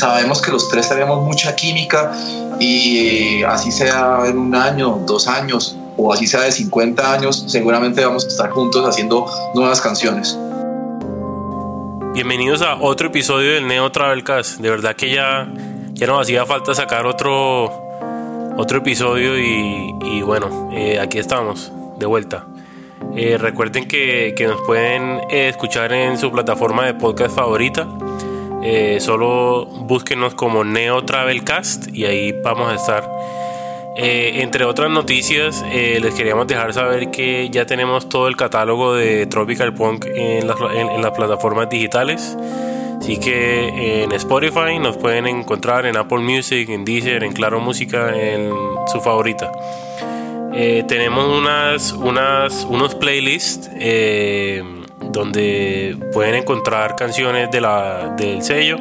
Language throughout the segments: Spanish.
sabemos que los tres tenemos mucha química y así sea en un año, dos años o así sea de 50 años, seguramente vamos a estar juntos haciendo nuevas canciones. Bienvenidos a otro episodio del Neo Travelcast. De verdad que ya, ya nos hacía falta sacar otro, otro episodio y, bueno, eh, aquí estamos, de vuelta. Eh, recuerden que, que, nos pueden eh, escuchar en su plataforma de podcast favorita. Solo búsquenos como Neo Travelcast y ahí vamos a estar. entre otras noticias, les queríamos dejar saber que ya tenemos todo el catálogo de Tropical Punk en las, plataformas digitales. Así que en Spotify nos pueden encontrar en Apple Music, en Deezer, en Claro Música, en su favorita. Eh, tenemos unas, unas, unos playlists eh, donde pueden encontrar canciones de la, del sello.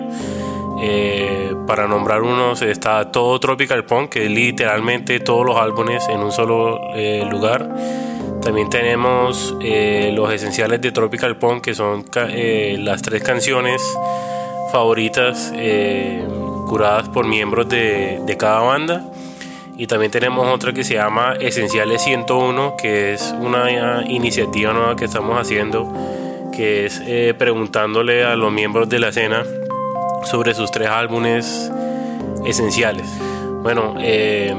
Eh, para nombrar unos está todo Tropical Punk, que es literalmente todos los álbumes en un solo lugar. También tenemos los esenciales de Tropical Punk, que son las tres canciones favoritas curadas por miembros de, de cada banda. Y también tenemos otra que se llama Esenciales 101, que es una iniciativa nueva que estamos haciendo, que es eh, preguntándole a los miembros de la escena sobre sus tres álbumes esenciales. Bueno, eh,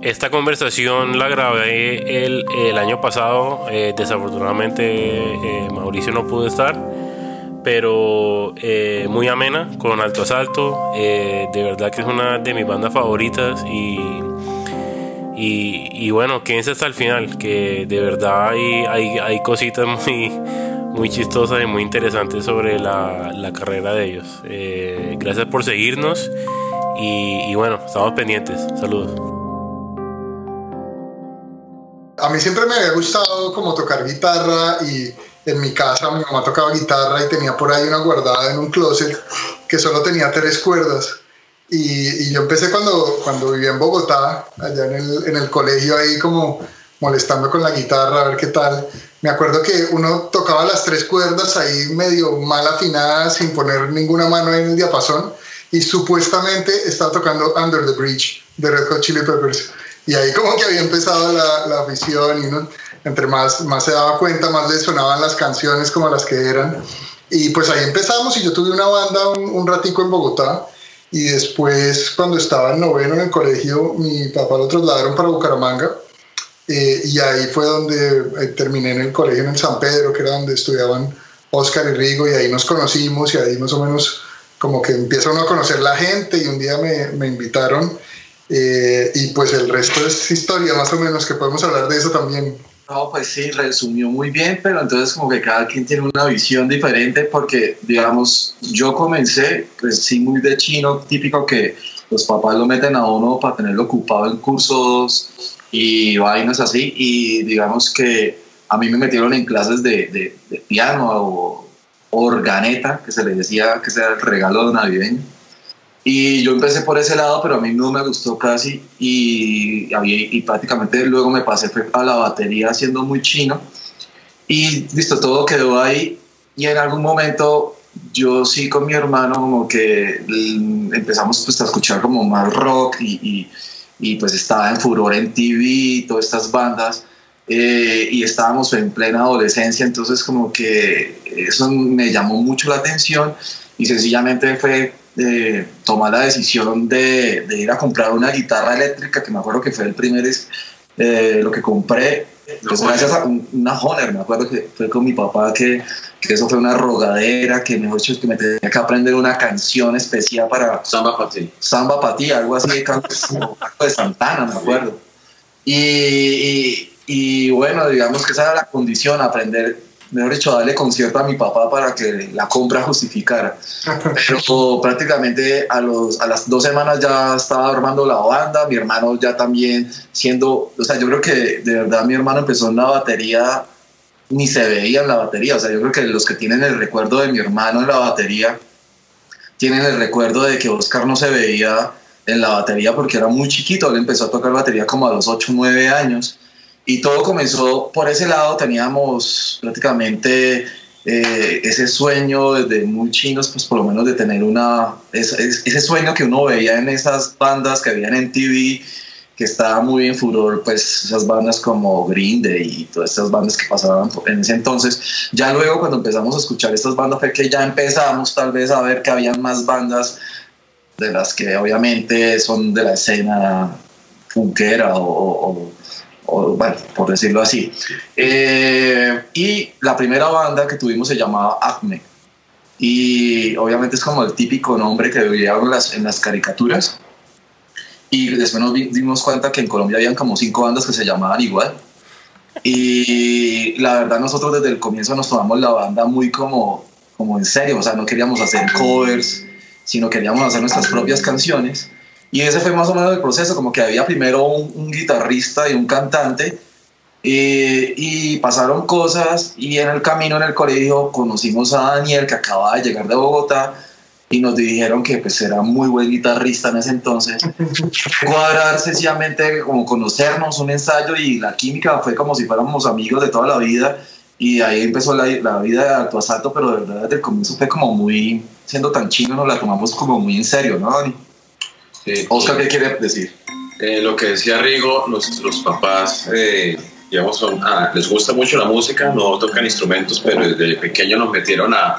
esta conversación la grabé el, el año pasado, eh, desafortunadamente Mauricio no pudo estar, pero muy amena, con alto asalto, de verdad que es una de mis bandas favoritas y y, y bueno, quédense hasta el final, que de verdad hay, hay, hay cositas muy, muy chistosas y muy interesantes sobre la, la carrera de ellos. Eh, gracias por seguirnos y, y, bueno, estamos pendientes. Saludos. A mí siempre me había gustado como tocar guitarra y en mi casa mi mamá tocaba guitarra y tenía por ahí una guardada en un closet que solo tenía tres cuerdas. Y, yo empecé cuando, cuando vivía en Bogotá, allá en el, en el colegio, ahí como molestando con la guitarra, a ver qué tal. Me acuerdo que uno tocaba las tres cuerdas ahí medio mal afinadas, sin poner ninguna mano en el diapasón, y supuestamente estaba tocando Under the Bridge de Red Hot Chili Peppers. Y ahí como que había empezado la, la afición y uno, entre más, más se daba cuenta, más le sonaban las canciones como las que eran. Y pues ahí empezamos y yo tuve una banda un, un ratico en Bogotá y después cuando estaba en noveno en el colegio mi papá lo trasladaron para Bucaramanga eh, y ahí fue donde eh, terminé en el colegio en el San Pedro que era donde estudiaban Oscar y Rigo y ahí nos conocimos y ahí más o menos como que empieza uno a conocer la gente y un día me, me invitaron eh, y pues el resto es historia más o menos que podemos hablar de eso también. No, pues sí, resumió muy bien, pero entonces como que cada quien tiene una visión diferente porque, digamos, yo comencé, pues sí, muy de chino, típico que los papás lo meten a uno para tenerlo ocupado en cursos y vainas así, y digamos que a mí me metieron en clases de, de, piano o organeta, que se le decía que era el regalo navideño y yo empecé por ese lado, pero a mí no me gustó casi. Y, y prácticamente luego me pasé a la batería siendo muy chino. Y listo, todo quedó ahí. Y en algún momento yo sí con mi hermano como que empezamos pues a escuchar como más rock y, y, pues estaba en furor en TV, todas estas bandas. Eh, y estábamos en plena adolescencia, entonces como que eso me llamó mucho la atención y sencillamente fue de tomar la decisión de, de, ir a comprar una guitarra eléctrica, que me acuerdo que fue el primer, eh, lo que compré, pues gracias a una Honor, me acuerdo que fue con mi papá que, que eso fue una rogadera, que mejor dicho que me tenía que aprender una canción especial para... Samba para ti. Samba para ti, algo así de canto de Santana, me acuerdo. Y, y, y bueno, digamos que esa era la condición, aprender mejor dicho, darle concierto a mi papá para que la compra justificara. Pero prácticamente a, los, a las dos semanas ya estaba armando la banda, mi hermano ya también siendo, o sea, yo creo que de verdad mi hermano empezó en la batería, ni se veía en la batería, o sea, yo creo que los que tienen el recuerdo de mi hermano en la batería, tienen el recuerdo de que Oscar no se veía en la batería porque era muy chiquito, él empezó a tocar batería como a los 8 o 9 años y todo comenzó por ese lado, teníamos prácticamente eh, ese sueño desde muy chinos, pues por lo menos de tener una, ese sueño que uno veía en esas bandas que habían en TV, que estaba muy en furor, pues esas bandas como Green y todas esas bandas que pasaban en ese entonces. Ya luego cuando empezamos a escuchar estas bandas fue que ya empezamos tal vez a ver que habían más bandas de las que obviamente son de la escena funkera o bueno, por decirlo así. Eh, y la primera banda que tuvimos se llamaba Acme. Y obviamente es como el típico nombre que veíamos las, en las caricaturas. Y después nos dimos cuenta que en Colombia habían como cinco bandas que se llamaban igual. Y la verdad nosotros desde el comienzo nos tomamos la banda muy como, como en serio, o sea, no queríamos hacer covers, sino queríamos hacer nuestras propias canciones. Y ese fue más o menos el proceso, como que había primero un, guitarrista y un cantante, y, pasaron cosas, y en el camino en el colegio conocimos a Daniel, que acababa de llegar de Bogotá, y nos dijeron que pues era muy buen guitarrista en ese entonces. Cuadrar sencillamente como conocernos, un ensayo, y la química fue como si fuéramos amigos de toda la vida, y ahí empezó la, la vida de Alto Asalto, pero de verdad desde el comienzo fue como muy, siendo tan chino, nos la tomamos como muy en serio, ¿no, Dani? Oscar, ¿qué quiere decir? Eh, lo que decía Rigo, nuestros papás, eh, digamos, son, ah, les gusta mucho la música, no tocan instrumentos, pero desde pequeño nos metieron a,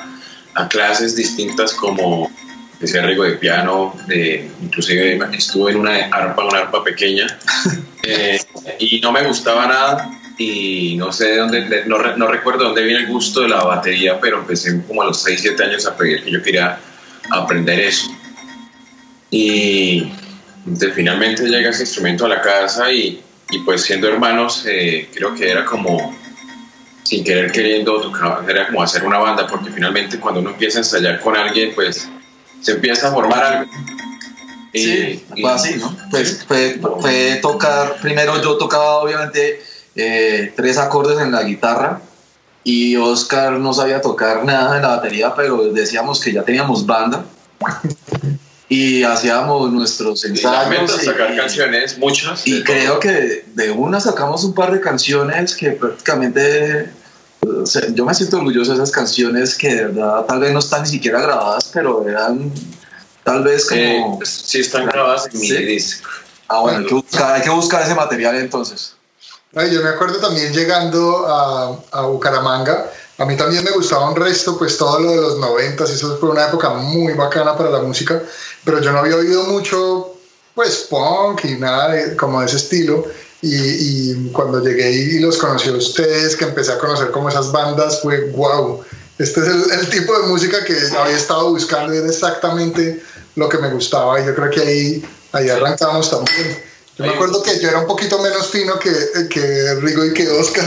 a clases distintas como decía Rigo de piano, de, inclusive estuve en una arpa, una arpa pequeña, eh, y no me gustaba nada y no sé de dónde, no, no, recuerdo dónde viene el gusto de la batería, pero empecé como a los 6, 7 años a pedir que yo quería aprender eso. Y finalmente llega ese instrumento a la casa y, y pues siendo hermanos, eh, creo que era como, sin querer queriendo, era como hacer una banda, porque finalmente cuando uno empieza a ensayar con alguien, pues se empieza a formar algo. Sí, fue así, ¿no? Pues fue, fue, tocar, primero yo tocaba obviamente eh, tres acordes en la guitarra y Oscar no sabía tocar nada en la batería, pero decíamos que ya teníamos banda y hacíamos nuestros ensayos. Y, sacar canciones, muchas. Y creo que de una sacamos un par de canciones que prácticamente. yo me siento orgulloso de esas canciones que de verdad tal vez no están ni siquiera grabadas, pero eran tal vez como. sí, están grabadas en mi disco. Ah, bueno, hay que, buscar, hay que buscar ese material entonces. yo me acuerdo también llegando a, a Bucaramanga a mí también me gustaba un resto, pues todo lo de los noventas, eso fue una época muy bacana para la música, pero yo no había oído mucho, pues punk y nada como de ese estilo. Y, cuando llegué y los conocí a ustedes, que empecé a conocer como esas bandas, fue wow, este es el, tipo de música que había estado buscando y era exactamente lo que me gustaba y yo creo que ahí, ahí arrancamos también. Yo me acuerdo que yo era un poquito menos fino que, que Rigo y que Oscar,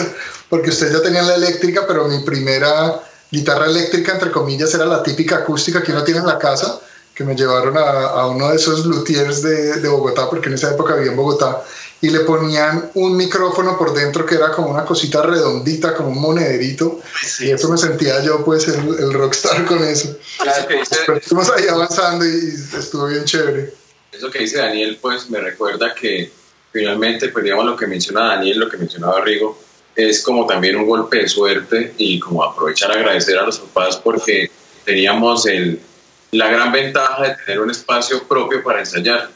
porque ustedes ya tenían la eléctrica, pero mi primera guitarra eléctrica, entre comillas, era la típica acústica que uno tiene en la casa, que me llevaron a, a uno de esos luthiers de, de, Bogotá, porque en esa época vivía en Bogotá, y le ponían un micrófono por dentro que era como una cosita redondita, como un monederito, y eso me sentía yo, pues, el, el rockstar con eso. Claro que dice, estuvimos ahí avanzando y estuvo bien chévere. Eso que dice Daniel, pues, me recuerda que finalmente, pues, digamos, lo que menciona Daniel, lo que mencionaba Rigo, es como también un golpe de suerte y como aprovechar a agradecer a los papás porque teníamos el, la gran ventaja de tener un espacio propio para ensayar.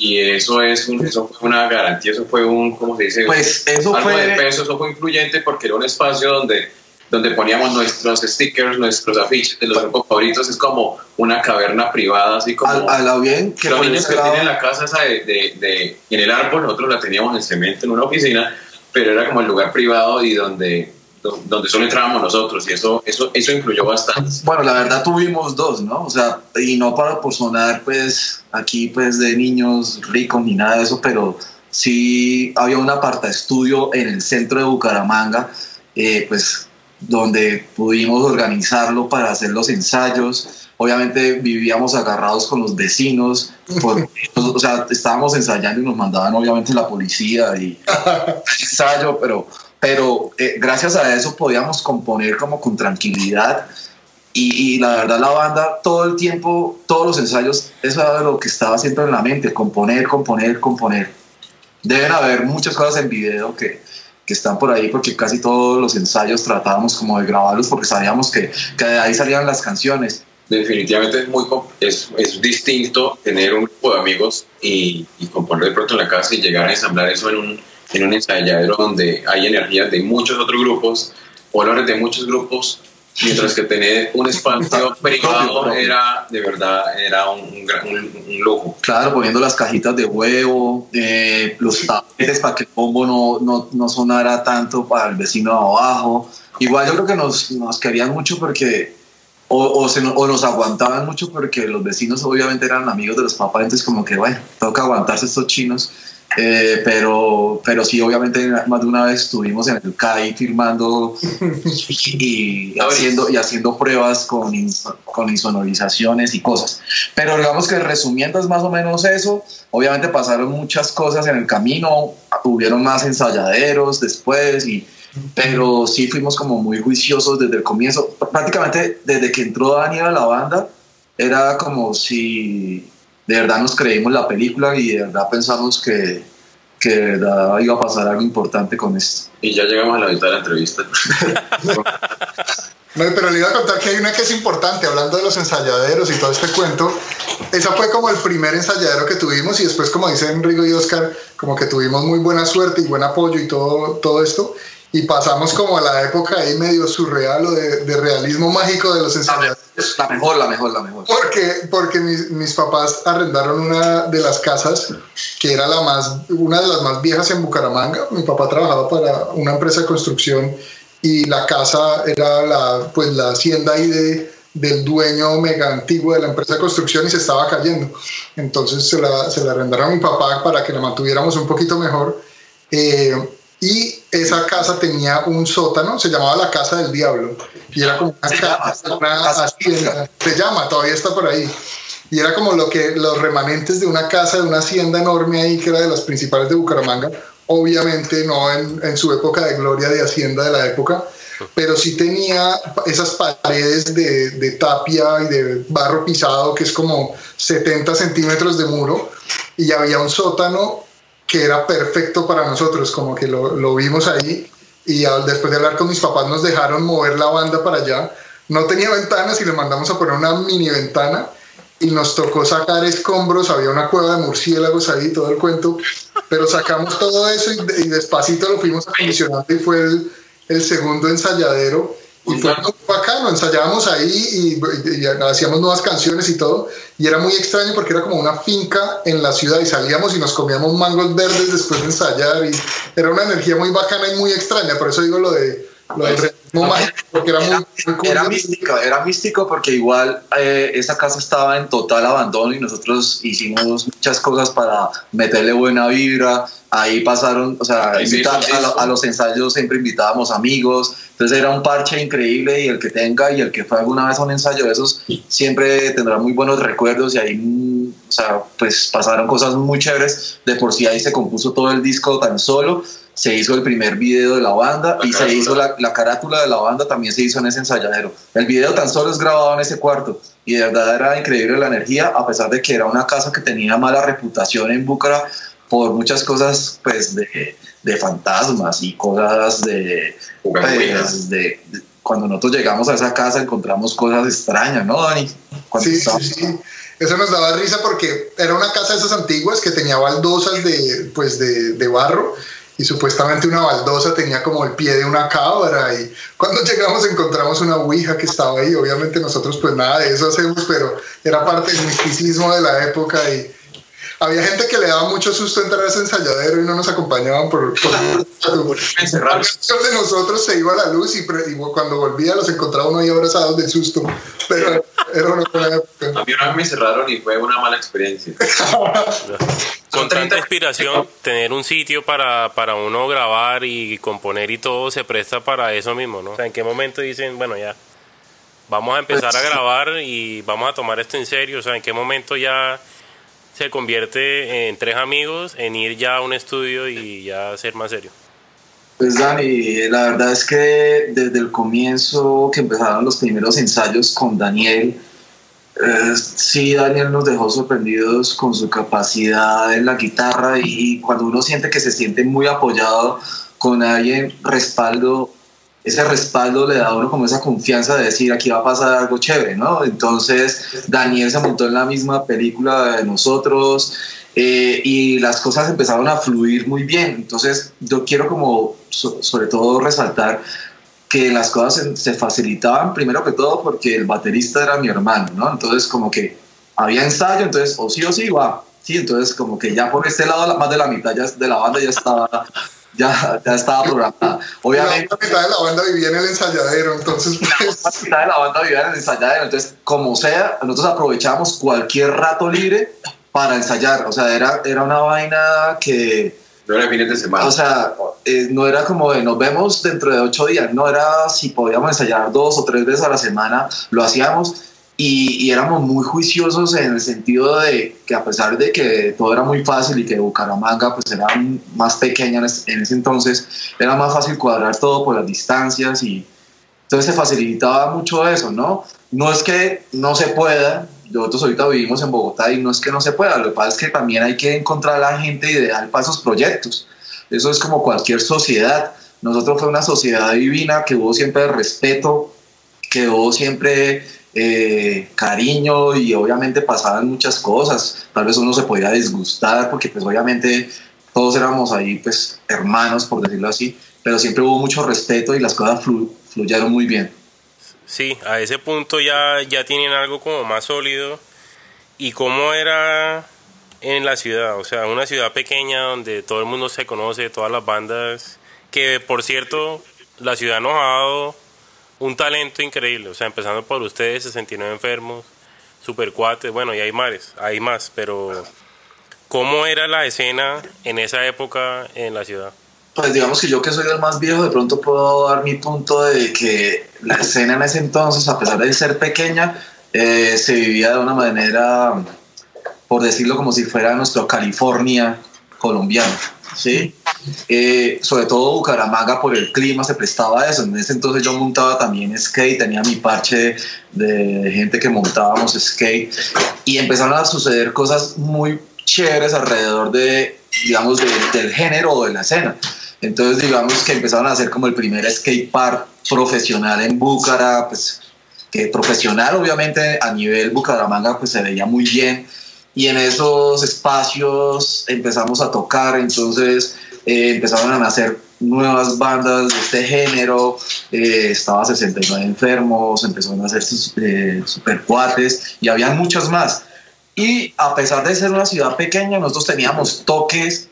Y eso es eso fue una garantía, eso fue un, ¿cómo se dice? Pues eso Algo fue... de peso, eso fue influyente porque era un espacio donde, donde poníamos nuestros stickers, nuestros afiches de los grupos favoritos, es como una caverna privada, así como... A, la bien que los niños que tienen la casa esa de, de, de, en el árbol, nosotros la teníamos en cemento en una oficina, pero era como el lugar privado y donde, donde solo entrábamos nosotros y eso, eso, eso influyó bastante. Bueno, la verdad tuvimos dos, ¿no? O sea, y no para por sonar pues aquí pues de niños ricos ni nada de eso, pero sí había una aparta estudio en el centro de Bucaramanga, eh, pues donde pudimos organizarlo para hacer los ensayos obviamente vivíamos agarrados con los vecinos, o sea, estábamos ensayando y nos mandaban obviamente la policía y ensayo, pero, pero eh, gracias a eso podíamos componer como con tranquilidad y, y, la verdad la banda todo el tiempo, todos los ensayos, eso era lo que estaba siempre en la mente, componer, componer, componer. Deben haber muchas cosas en video que, que están por ahí, porque casi todos los ensayos tratábamos como de grabarlos porque sabíamos que, que de ahí salían las canciones. Definitivamente es muy es, es distinto tener un grupo de amigos y, y, componer de pronto en la casa y llegar a ensamblar eso en un, en un ensayadero donde hay energías de muchos otros grupos, olores de muchos grupos mientras que tener un espacio privado era de verdad era un, un, lujo. Claro, poniendo las cajitas de huevo, eh, los tapetes para que el bombo no, no, no, sonara tanto para el vecino abajo. Igual yo creo que nos, nos querían mucho porque, o, o, se, o, nos aguantaban mucho porque los vecinos obviamente eran amigos de los papás, entonces como que, bueno, toca aguantarse estos chinos. Eh, pero, pero sí, obviamente más de una vez estuvimos en el CAI firmando y, haciendo, y haciendo pruebas con, con insonorizaciones y cosas. Pero digamos que resumiendo es más o menos eso. Obviamente pasaron muchas cosas en el camino, hubieron más ensayaderos después, y, pero sí fuimos como muy juiciosos desde el comienzo. Prácticamente desde que entró Daniel a la banda, era como si de verdad nos creímos la película y de verdad pensamos que, que de verdad iba a pasar algo importante con esto. Y ya llegamos a la mitad de la entrevista. No, pero le iba a contar que hay una que es importante, hablando de los ensayaderos y todo este cuento. Esa fue como el primer ensayadero que tuvimos y después, como dicen Rigo y Oscar, como que tuvimos muy buena suerte y buen apoyo y todo, todo esto y pasamos como a la época ahí medio surreal o de, de realismo mágico de los ensayadores. La mejor, la mejor, la mejor. Porque, porque mis, mis, papás arrendaron una de las casas que era la más, una de las más viejas en Bucaramanga. Mi papá trabajaba para una empresa de construcción y la casa era la, pues, la hacienda ahí de, del dueño mega antiguo de la empresa de construcción y se estaba cayendo. Entonces se la, se la arrendaron a mi papá para que la mantuviéramos un poquito mejor. Eh, y esa casa tenía un sótano, se llamaba la Casa del Diablo, y era como una, casa, una hacienda, se llama, todavía está por ahí, y era como lo que los remanentes de una casa, de una hacienda enorme ahí, que era de las principales de Bucaramanga, obviamente no en, en su época de gloria de hacienda de la época, pero sí tenía esas paredes de, de, tapia y de barro pisado, que es como 70 centímetros de muro, y había un sótano que era perfecto para nosotros, como que lo, lo vimos ahí y al, después de hablar con mis papás nos dejaron mover la banda para allá. No tenía ventanas y le mandamos a poner una mini ventana y nos tocó sacar escombros, había una cueva de murciélagos ahí, todo el cuento, pero sacamos todo eso y, despacito lo fuimos acondicionando y fue el segundo ensayadero y fue bacano, ensayábamos ahí y, y, hacíamos nuevas canciones y todo. Y era muy extraño porque era como una finca en la ciudad y salíamos y nos comíamos mangos verdes después de ensayar. Y era una energía muy bacana y muy extraña. Por eso digo lo de lo del no, porque era, era, muy, era místico, era místico porque igual eh, esa casa estaba en total abandono y nosotros hicimos muchas cosas para meterle buena vibra. Ahí pasaron, o sea, invita, a, a, los ensayos siempre invitábamos amigos, entonces era un parche increíble y el que tenga y el que fue alguna vez a un ensayo de esos siempre tendrá muy buenos recuerdos y ahí, o sea, pues pasaron cosas muy chéveres. De por sí ahí se compuso todo el disco tan solo se hizo el primer video de la banda la y carátula. se hizo la, la, carátula de la banda también se hizo en ese ensayadero. El video tan solo es grabado en ese cuarto y de verdad era increíble la energía a pesar de que era una casa que tenía mala reputación en Búcara por muchas cosas pues de, de fantasmas y cosas de, pues, de, de, cuando nosotros llegamos a esa casa encontramos cosas extrañas, ¿no, Dani? Sí, sí, sí. Eso nos daba risa porque era una casa de esas antiguas que tenía baldosas de, pues de, de barro y supuestamente una baldosa tenía como el pie de una cabra y cuando llegamos encontramos una ouija que estaba ahí, obviamente nosotros pues nada de eso hacemos, pero era parte del misticismo de la época y había gente que le daba mucho susto entrar a ese ensayadero y no nos acompañaban por, por, por de nosotros se iba a la luz y, y, cuando volvía los encontraba uno ahí abrazados del susto. Pero era una buena época. A mí una vez me cerraron y fue una mala experiencia. Con tanta inspiración tener un sitio para, para uno grabar y componer y todo se presta para eso mismo ¿no? o sea en qué momento dicen bueno ya vamos a empezar a grabar y vamos a tomar esto en serio o sea en qué momento ya se convierte en tres amigos, en ir ya a un estudio y ya ser más serio? Pues Dani, la verdad es que desde el comienzo que empezaron los primeros ensayos con Daniel, eh, sí, Daniel nos dejó sorprendidos con su capacidad en la guitarra y cuando uno siente que se siente muy apoyado con alguien respaldo, ese respaldo le da a uno como esa confianza de decir aquí va a pasar algo chévere, ¿no? Entonces Daniel se montó en la misma película de nosotros eh, y las cosas empezaron a fluir muy bien. Entonces yo quiero como sobre todo resaltar que las cosas se, facilitaban primero que todo porque el baterista era mi hermano, ¿no? Entonces como que había ensayo, entonces o sí o sí va, sí, entonces como que ya por este lado más de la mitad ya, de la banda ya estaba ya, ya estaba programada. Obviamente. La mitad de la banda vivía en el ensayadero, entonces. Pues... La mitad de la banda vivía en el ensayadero, entonces, como sea, nosotros aprovechábamos cualquier rato libre para ensayar. O sea, era, era una vaina que. No era fines de semana. O sea, eh, no era como de nos vemos dentro de ocho días, no era si podíamos ensayar dos o tres veces a la semana, lo hacíamos y, éramos muy juiciosos en el sentido de que a pesar de que todo era muy fácil y que Bucaramanga pues era más pequeña en ese entonces, era más fácil cuadrar todo por las distancias y entonces se facilitaba mucho eso, ¿no? No es que no se pueda, nosotros ahorita vivimos en Bogotá y no es que no se pueda, lo que pasa es que también hay que encontrar la gente ideal para esos proyectos. Eso es como cualquier sociedad. Nosotros fue una sociedad divina que hubo siempre respeto, que hubo siempre eh, cariño y obviamente pasaban muchas cosas. Tal vez uno se podía disgustar porque pues obviamente todos éramos ahí pues hermanos, por decirlo así, pero siempre hubo mucho respeto y las cosas fluyeron muy bien. Sí, a ese punto ya, ya tienen algo como más sólido. ¿Y cómo era en la ciudad? O sea, una ciudad pequeña donde todo el mundo se conoce, todas las bandas, que por cierto, la ciudad nos ha dado un talento increíble, o sea, empezando por ustedes, 69 enfermos, super cuates, bueno, y hay mares, hay más, pero ¿cómo era la escena en esa época en la ciudad? Pues digamos que yo que soy el más viejo, de pronto puedo dar mi punto de que la escena en ese entonces, a pesar de ser pequeña, eh, se vivía de una manera, por decirlo como si fuera nuestro California colombiano. ¿Sí? Eh, sobre todo Bucaramanga por el clima se prestaba a eso. En ese entonces yo montaba también skate, tenía mi parche de gente que montábamos skate y empezaron a suceder cosas muy chéveres alrededor de, digamos, del género o de la escena. Entonces, digamos que empezaron a hacer como el primer skate park profesional en Bucaramanga, pues que profesional obviamente a nivel Bucaramanga pues se veía muy bien y en esos espacios empezamos a tocar, entonces eh, empezaron a nacer nuevas bandas de este género, eh, estaba 69 enfermos, empezaron a hacer eh, super cuates y había muchos más. Y a pesar de ser una ciudad pequeña, nosotros teníamos toques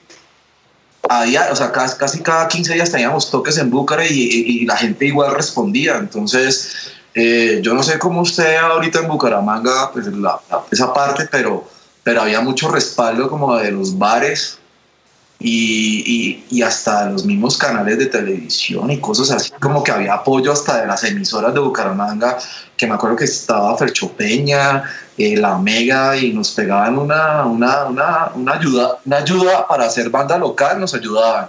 a o sea, casi, cada 15 días teníamos toques en Bucarest y, la gente igual respondía. Entonces, eh, yo no sé cómo usted ahorita en Bucaramanga, pues esa parte, pero pero había mucho respaldo como de los bares y, y, hasta los mismos canales de televisión y cosas así, como que había apoyo hasta de las emisoras de Bucaramanga, que me acuerdo que estaba Ferchopeña, eh, La Mega, y nos pegaban una, una, una, una, ayuda, una ayuda para hacer banda local, nos ayudaban.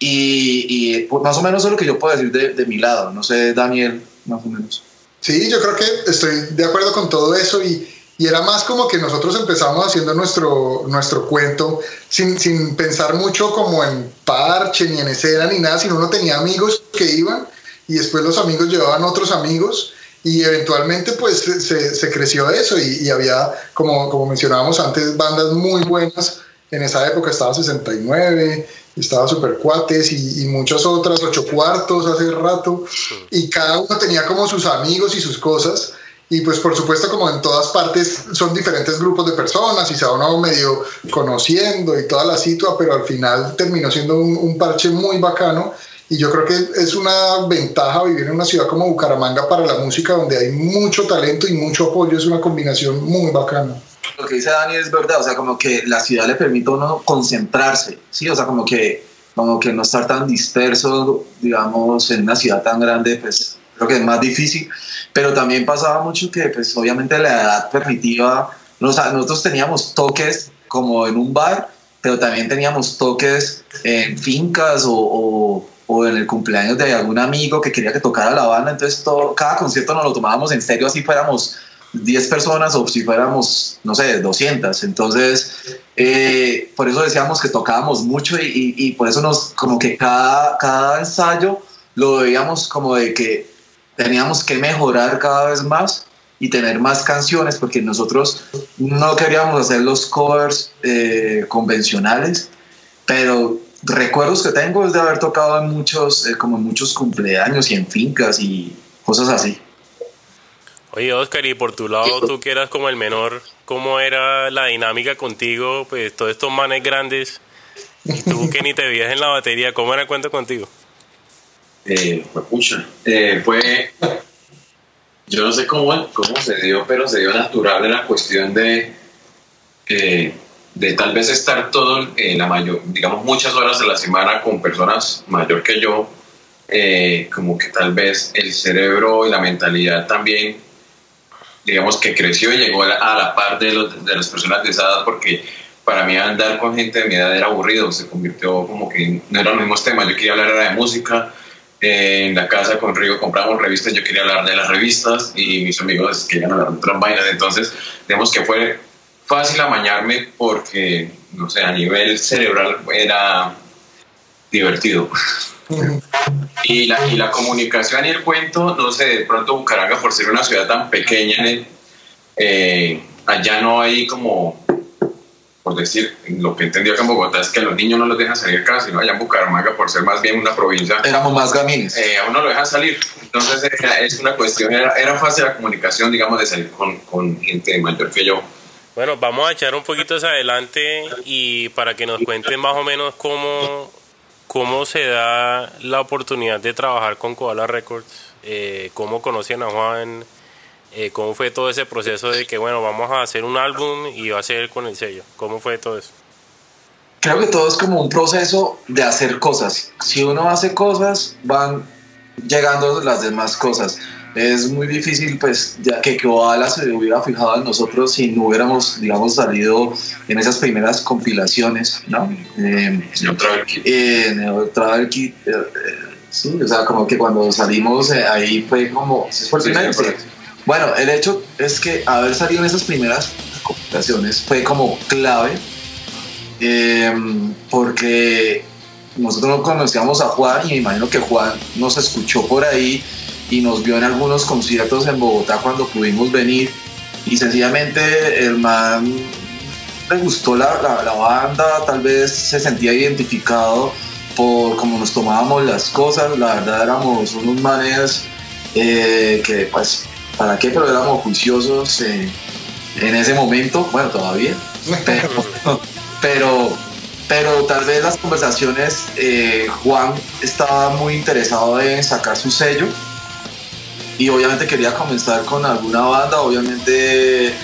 Y, y pues, más o menos es lo que yo puedo decir de, de mi lado, no sé, Daniel, más o menos. Sí, yo creo que estoy de acuerdo con todo eso y y era más como que nosotros empezamos haciendo nuestro, nuestro cuento sin, sin pensar mucho como en parche, ni en escena, ni nada, sino uno tenía amigos que iban y después los amigos llevaban otros amigos y eventualmente pues se, se creció eso y, y, había, como, como mencionábamos antes, bandas muy buenas. En esa época estaba 69, estaba Super Cuates y, y muchas otras, ocho cuartos hace rato, y cada uno tenía como sus amigos y sus cosas y pues por supuesto como en todas partes son diferentes grupos de personas y se va uno medio conociendo y toda la situa, pero al final terminó siendo un, parche muy bacano y yo creo que es una ventaja vivir en una ciudad como Bucaramanga para la música donde hay mucho talento y mucho apoyo, es una combinación muy bacana. Lo que dice Dani es verdad, o sea, como que la ciudad le permite a uno concentrarse, ¿sí? O sea, como que, como que no estar tan disperso, digamos, en una ciudad tan grande, pues creo que es más difícil, pero también pasaba mucho que pues obviamente la edad permitía, nosotros teníamos toques como en un bar, pero también teníamos toques en fincas o, o, en el cumpleaños de algún amigo que quería que tocara la banda, entonces todo, cada concierto nos lo tomábamos en serio, así fuéramos 10 personas o si fuéramos, no sé, 200. Entonces, eh, por eso decíamos que tocábamos mucho y, y, por eso nos, como que cada, cada ensayo lo veíamos como de que teníamos que mejorar cada vez más y tener más canciones porque nosotros no queríamos hacer los covers eh, convencionales, pero recuerdos que tengo es de haber tocado en muchos, eh, como en muchos cumpleaños y en fincas y cosas así. Oye, Oscar, y por tu lado, tú que eras como el menor, ¿cómo era la dinámica contigo? Pues todos estos manes grandes, y tú que ni te veías en la batería, ¿cómo era el cuento contigo? Eh, pues eh, fue, yo no sé cómo, cómo se dio, pero se dio natural la cuestión de, eh, de tal vez estar todo, en la mayor, digamos, muchas horas de la semana con personas mayor que yo, eh, como que tal vez el cerebro y la mentalidad también, digamos que creció y llegó a la, par de, de las personas de esa edad, porque para mí andar con gente de mi edad era aburrido, se convirtió como que no eran los mismos temas, yo quería hablar de música, en la casa con Rigo compramos revistas, yo quería hablar de las revistas y mis amigos querían hablar de otras vainas, entonces digamos que fue fácil amañarme porque, no sé, a nivel cerebral era divertido. y, la, y la comunicación y el cuento, no sé, de pronto Bucaramanga, por ser una ciudad tan pequeña, eh, allá no hay como por decir, lo que entendió acá en Bogotá es que a los niños no los dejan salir casi, no allá en Bucaramanga, por ser más bien una provincia. Éramos más gamines. Eh, a uno lo dejan salir. Entonces es una cuestión, era, era, fácil la comunicación, digamos, de salir con, con gente mayor que yo. Bueno, vamos a echar un poquito hacia adelante y para que nos cuenten más o menos cómo, cómo se da la oportunidad de trabajar con Koala Records, eh, cómo conocen a Juan, eh, ¿Cómo fue todo ese proceso de que, bueno, vamos a hacer un álbum y va a ser con el sello? ¿Cómo fue todo eso? Creo que todo es como un proceso de hacer cosas. Si uno hace cosas, van llegando las demás cosas. Es muy difícil, pues, ya que Koala se hubiera fijado en nosotros si no hubiéramos, digamos, salido en esas primeras compilaciones, ¿no? Eh, Travel Kit. Eh, Travel Kit. Eh, sí, o sea, como que cuando salimos ahí fue como. fue el sí, bueno, el hecho es que haber salido en esas primeras complicaciones fue como clave, em, porque nosotros no conocíamos a Juan y me imagino que Juan nos escuchó por ahí y nos vio en algunos conciertos en Bogotá cuando pudimos venir y sencillamente el man le gustó la, la, banda, tal vez se sentía identificado por cómo nos tomábamos las cosas, la verdad éramos unos manes eh, que pues ¿Para qué? Pero éramos juiciosos en ese momento, bueno, todavía, pero, pero, tal vez las conversaciones, eh, Juan estaba muy interesado en sacar su sello y obviamente quería comenzar con alguna banda, obviamente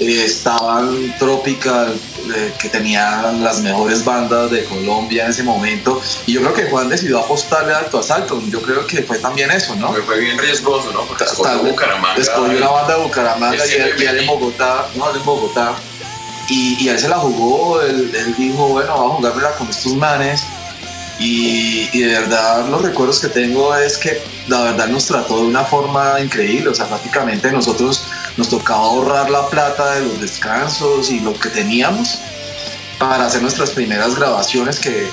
eh, estaban Tropical, eh, que tenían las mejores bandas de Colombia en ese momento. Y yo creo que Juan decidió apostarle alto asalto. Yo creo que fue también eso, ¿no? Fue bien riesgoso, ¿no? Porque escogió Bucaramanga. Escogió la banda de Bucaramanga y, él, en Bogotá, no, en Bogotá. Y, y, él se la jugó, él, dijo, bueno, vamos a jugármela con estos manes. Y, y, de verdad los recuerdos que tengo es que la verdad nos trató de una forma increíble, o sea, prácticamente nosotros nos tocaba ahorrar la plata de los descansos y lo que teníamos para hacer nuestras primeras grabaciones que,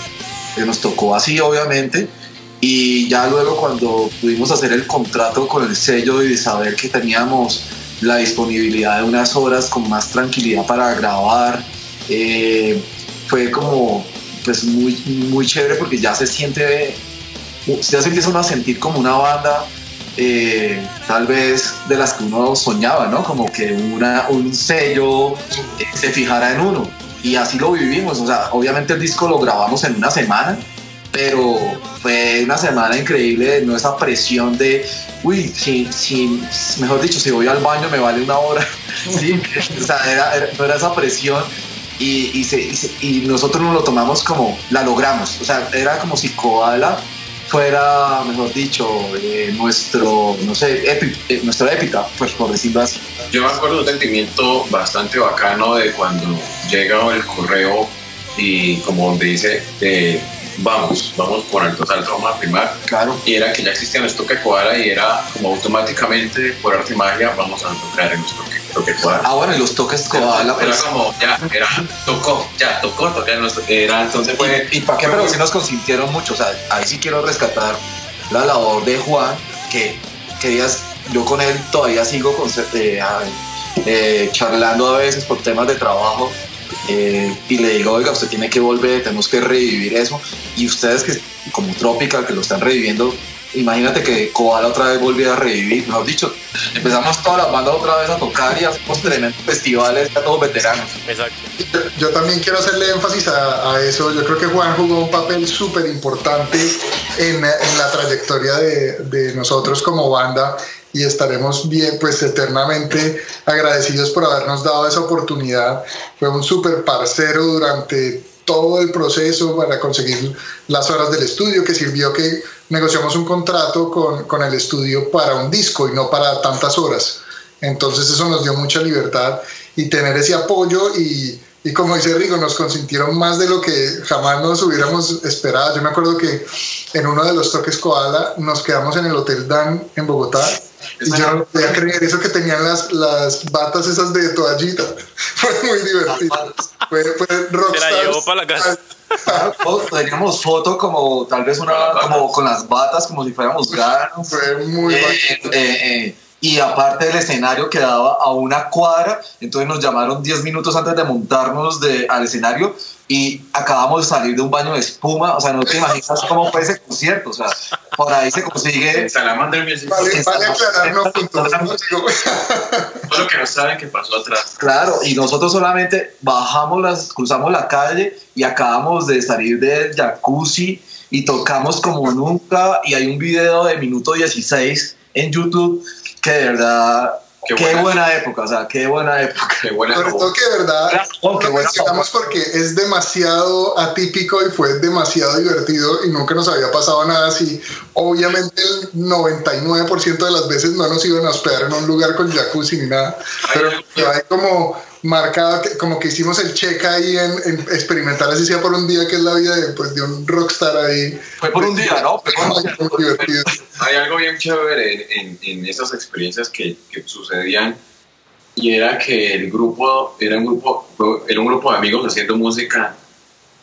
nos tocó así obviamente. Y ya luego cuando pudimos hacer el contrato con el sello y saber que teníamos la disponibilidad de unas horas con más tranquilidad para grabar eh, fue como pues muy, muy chévere porque ya se siente ya se empieza uno a sentir como una banda eh, tal vez de las que uno soñaba, ¿no? Como que una, un sello eh, se fijara en uno. Y así lo vivimos. O sea, obviamente el disco lo grabamos en una semana, pero fue una semana increíble, no esa presión de, uy, si, si, mejor dicho, si voy al baño me vale una hora. o sea, era, era esa presión. Y, y, nosotros nos lo tomamos como la logramos. O sea, era como si Koala fuera, mejor dicho, eh, nuestro, no sé, eh, nuestra épica, pues por decirlo así. Yo me acuerdo de un sentimiento bastante bacano de cuando llega el correo y como donde dice, eh, vamos, vamos por el total, vamos a primar. Claro. Y era que ya existían los toque cuadra y era como automáticamente, por arte y magia, vamos a tocar en los toque, toque cuadra. Ah, bueno, y los toques koala, Era pues. como, ya, era, tocó, ya, tocó, tocar toque. Era, entonces fue. ¿Y, para qué? Pero sí nos consintieron mucho. O sea, ahí sí quiero rescatar la labor de Juan, que, que días yo con él todavía sigo con, eh, eh, charlando a veces por temas de trabajo. Eh, y le digo, oiga, usted tiene que volver, tenemos que revivir eso. Y ustedes que como Tropical, que lo están reviviendo, imagínate que Koala otra vez volviera a revivir. Mejor dicho, empezamos todas las bandas otra vez a tocar y hacemos tremendos festivales, ya todos veteranos. Exacto. Yo, yo también quiero hacerle énfasis a, a eso. Yo creo que Juan jugó un papel súper importante en, en la trayectoria de, de nosotros como banda y estaremos bien, pues eternamente agradecidos por habernos dado esa oportunidad. Fue un súper parcero durante todo el proceso para conseguir las horas del estudio, que sirvió que negociamos un contrato con, con el estudio para un disco y no para tantas horas. Entonces eso nos dio mucha libertad y tener ese apoyo y, y como dice Rigo, nos consintieron más de lo que jamás nos hubiéramos esperado. Yo me acuerdo que en uno de los toques Koala nos quedamos en el Hotel Dan en Bogotá y yo no podía creer eso que tenían las, las batas esas de toallita. Fue muy divertido. Fue, fue Se la rockstar. llevó para la casa. Teníamos foto como tal vez una como con las batas como si fuéramos ganos. Fue muy Eh, eh, eh, y aparte el escenario quedaba a una cuadra, entonces nos llamaron 10 minutos antes de montarnos de, al escenario y acabamos de salir de un baño de espuma, o sea, no te imaginas cómo fue ese concierto, o sea, por ahí se consigue... Salamander Music. Vale, vale aclararnos lo que no saben que pasó atrás. Claro, y nosotros solamente bajamos las, cruzamos la calle y acabamos de salir del jacuzzi y tocamos como nunca y hay un video de minuto 16 en YouTube que de verdad, Qué qué, buena. época, o sea, qué buena época. Qué buena Sobre todo que de verdad Oh, lo mencionamos porque es demasiado atípico y fue demasiado divertido y nunca nos había pasado nada así. Obviamente el 99% de las veces no nos iban a hospedar en un lugar con jacuzzi ni nada, pero pero hay como marcado, que, como que hicimos el check ahí en, en experimentar así sea por un día, que es la vida de, pues, de un rockstar ahí. Fue por un día, ¿no? Fue por un día. Divertido. Hay algo bien chévere en, en, en esas experiencias que, que sucedían y era que el grupo era un grupo, era un grupo de amigos haciendo música,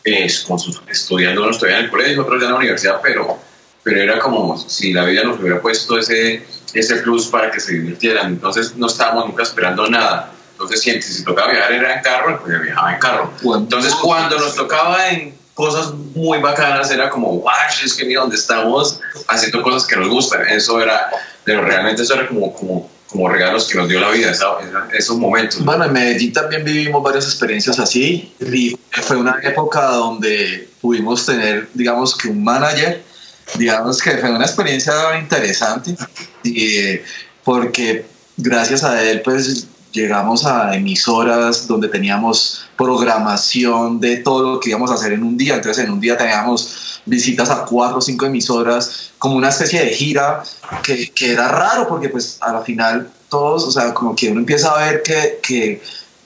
eh, con sus, estudiando, unos todavía en el colegio, otros ya en la universidad, pero, pero era como si la vida nos hubiera puesto ese, ese plus para que se divirtieran. Entonces no estábamos nunca esperando nada. Entonces, si, si tocaba viajar era en carro, pues viajaba en carro. Entonces, cuando nos tocaba en cosas muy bacanas, era como, wow, es que mira dónde estamos haciendo cosas que nos gustan. Eso era, pero realmente eso era como, como, como regalos que nos dio la vida, esa- esos momentos. ¿no? Bueno, en Medellín también vivimos varias experiencias así y fue una época donde pudimos tener, digamos que un manager, digamos que fue una experiencia interesante y, eh, porque gracias a él pues llegamos a emisoras donde teníamos programación de todo lo que íbamos a hacer en un día, entonces en un día teníamos visitas a cuatro o cinco emisoras, como una especie de gira que, que era raro porque pues a la final todos, o sea, como que uno empieza a ver que, que,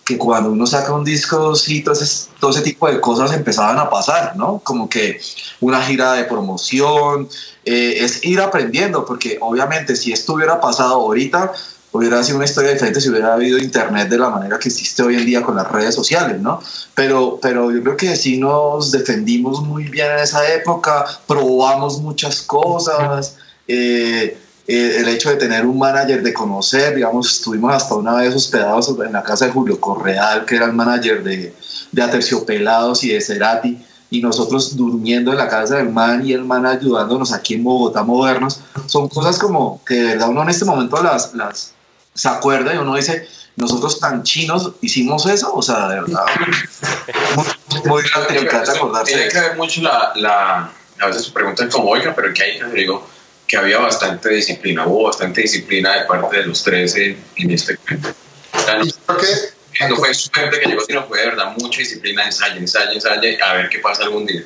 que cuando uno saca un disco, sí, entonces todo ese tipo de cosas empezaban a pasar, ¿no? Como que una gira de promoción, eh, es ir aprendiendo, porque obviamente si esto hubiera pasado ahorita, hubiera sido una historia diferente si hubiera habido internet de la manera que existe hoy en día con las redes sociales, ¿no? Pero, pero yo creo que sí nos defendimos muy bien en esa época, probamos muchas cosas, eh, eh, el hecho de tener un manager, de conocer, digamos, estuvimos hasta una vez hospedados en la casa de Julio Correal, que era el manager de, de Aterciopelados y de Cerati, y nosotros durmiendo en la casa del man y el man ayudándonos aquí en Bogotá a movernos, son cosas como que de verdad uno en este momento las, las se acuerda y uno dice, nosotros tan chinos hicimos eso, o sea, de verdad, muy, muy gratificante acordarse Tiene que eso. ver mucho la, la, a veces se preguntan como, oiga, pero que hay, yo digo, que había bastante disciplina, hubo bastante disciplina de parte de los tres en, en este cuento. O sea, no, Y creo que no fue suerte que llegó, sino fue de verdad mucha disciplina, ensayo, ensayo, ensayo, a ver qué pasa algún día.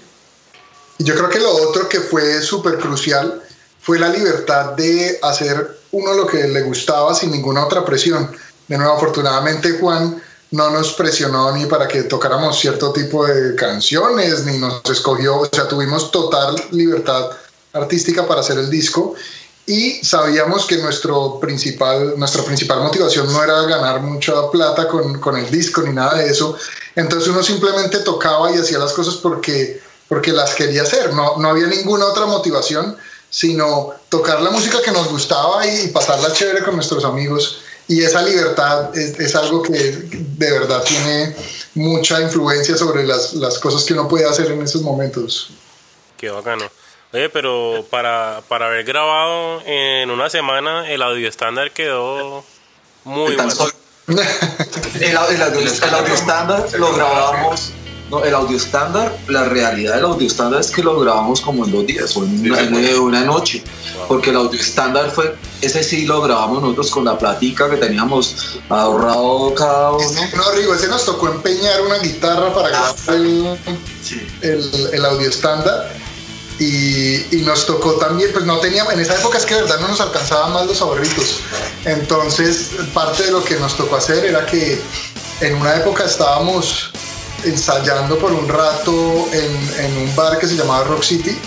Y yo creo que lo otro que fue súper crucial fue la libertad de hacer uno lo que le gustaba sin ninguna otra presión. De nuevo, afortunadamente Juan no nos presionó ni para que tocáramos cierto tipo de canciones, ni nos escogió, o sea, tuvimos total libertad artística para hacer el disco y sabíamos que nuestro principal, nuestra principal motivación no era ganar mucha plata con, con, el disco ni nada de eso. Entonces uno simplemente tocaba y hacía las cosas porque, porque las quería hacer. No, no había ninguna otra motivación, sino tocar la música que nos gustaba y, pasarla chévere con nuestros amigos. Y esa libertad es, es, algo que de verdad tiene mucha influencia sobre las, las cosas que uno puede hacer en esos momentos. Qué bacano. Oye, pero para, para haber grabado en una semana, el audio estándar quedó muy bueno. el, el, audio, estándar lo grabamos. No, el audio estándar, la realidad del audio estándar es que lo grabamos como en dos días o en una, una noche. Porque el audio estándar fue, ese sí lo grabamos nosotros con la platica que teníamos ahorrado cada uno. No, Rigo, ese nos tocó empeñar una guitarra para grabar el, el, el audio estándar y, nos tocó también, pues no teníamos, en esa época es que de verdad no nos alcanzaban más los ahorritos. Entonces, parte de lo que nos tocó hacer era que en una época estábamos ensayando por un rato en, un bar que se llamaba Rock City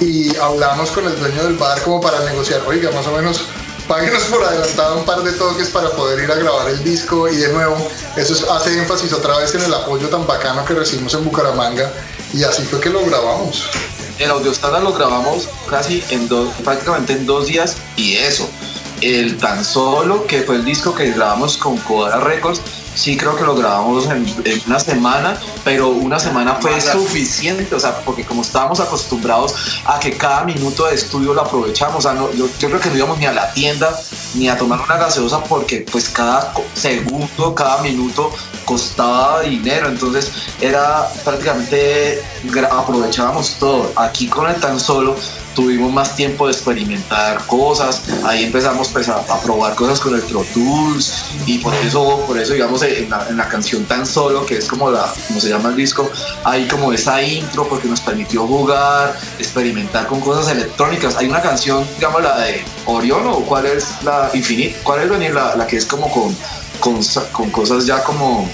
y hablamos con el dueño del bar como para negociar, oiga, más o menos páguenos por adelantado un par de toques para poder ir a grabar el disco y de nuevo eso hace énfasis otra vez en el apoyo tan bacano que recibimos en Bucaramanga y así fue que lo grabamos el audio estándar lo grabamos casi en dos, prácticamente en dos días y eso. El tan solo, que fue el disco que grabamos con Coda Records, sí creo que lo grabamos en, una semana, pero una semana fue suficiente, o sea, porque como estábamos acostumbrados a que cada minuto de estudio lo aprovechamos, o sea, no, yo, creo que no íbamos ni a la tienda ni a tomar una gaseosa porque pues cada segundo, cada minuto costaba dinero, entonces era prácticamente aprovechábamos todo. Aquí con el tan solo tuvimos más tiempo de experimentar cosas, ahí empezamos pues, a, probar cosas con el Pro Tools y por eso, por eso digamos en la, canción tan solo, que es como la, como se llama el disco, hay como esa intro porque nos permitió jugar, experimentar con cosas electrónicas. Hay una canción, digamos la de Orión o cuál es la Infinite, cuál es la, la que es como con con, con, cosas ya como.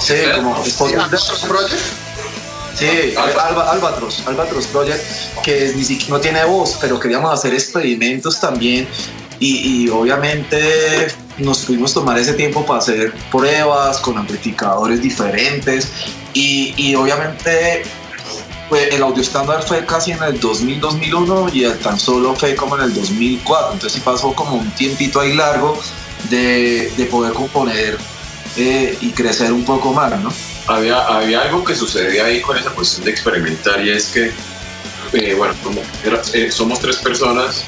Sí, como Sí, Albatros, Albatros Project, que ni siquiera no tiene voz, pero queríamos hacer experimentos también y, obviamente nos pudimos tomar ese tiempo para hacer pruebas con amplificadores diferentes y, y obviamente pues, el audio estándar fue casi en el 2000-2001 y el tan solo fue como en el 2004, entonces sí pasó como un tiempito ahí largo de, de poder componer eh, y crecer un poco más, ¿no? había, había algo que sucedía ahí con esa cuestión de experimentar y es que, eh, bueno, eh, somos tres personas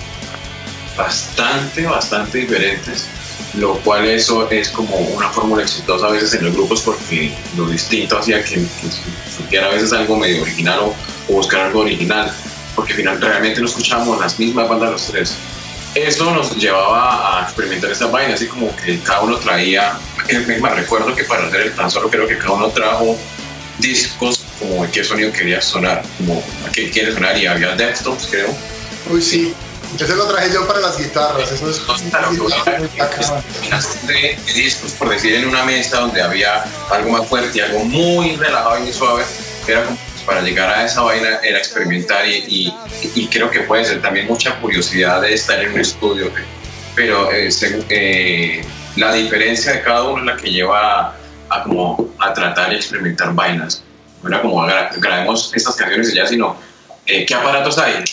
bastante, bastante diferentes, lo cual eso es como una fórmula exitosa a veces en los grupos porque lo distinto hacía que, que a veces algo medio original o, buscar algo original, porque finalmente realmente no escuchábamos las mismas bandas los tres. Eso nos llevaba a experimentar esta vaina, así como que cada uno traía, me recuerdo que para hacer el tan solo creo que cada uno trajo discos como qué sonido quería sonar, como qué quiere sonar y había desktops creo. Uy sí, ese lo traje yo para las guitarras, eso es de discos por decir en una mesa donde había algo más fuerte y algo muy relajado y muy suave, era como para llegar a esa vaina era experimentar y, y, creo que puede ser también mucha curiosidad de estar en un estudio, pero eh, eh, la diferencia de cada uno es la que lleva a, como a tratar y experimentar vainas. No era como grabemos estas canciones y ya, sino eh, qué aparatos hay.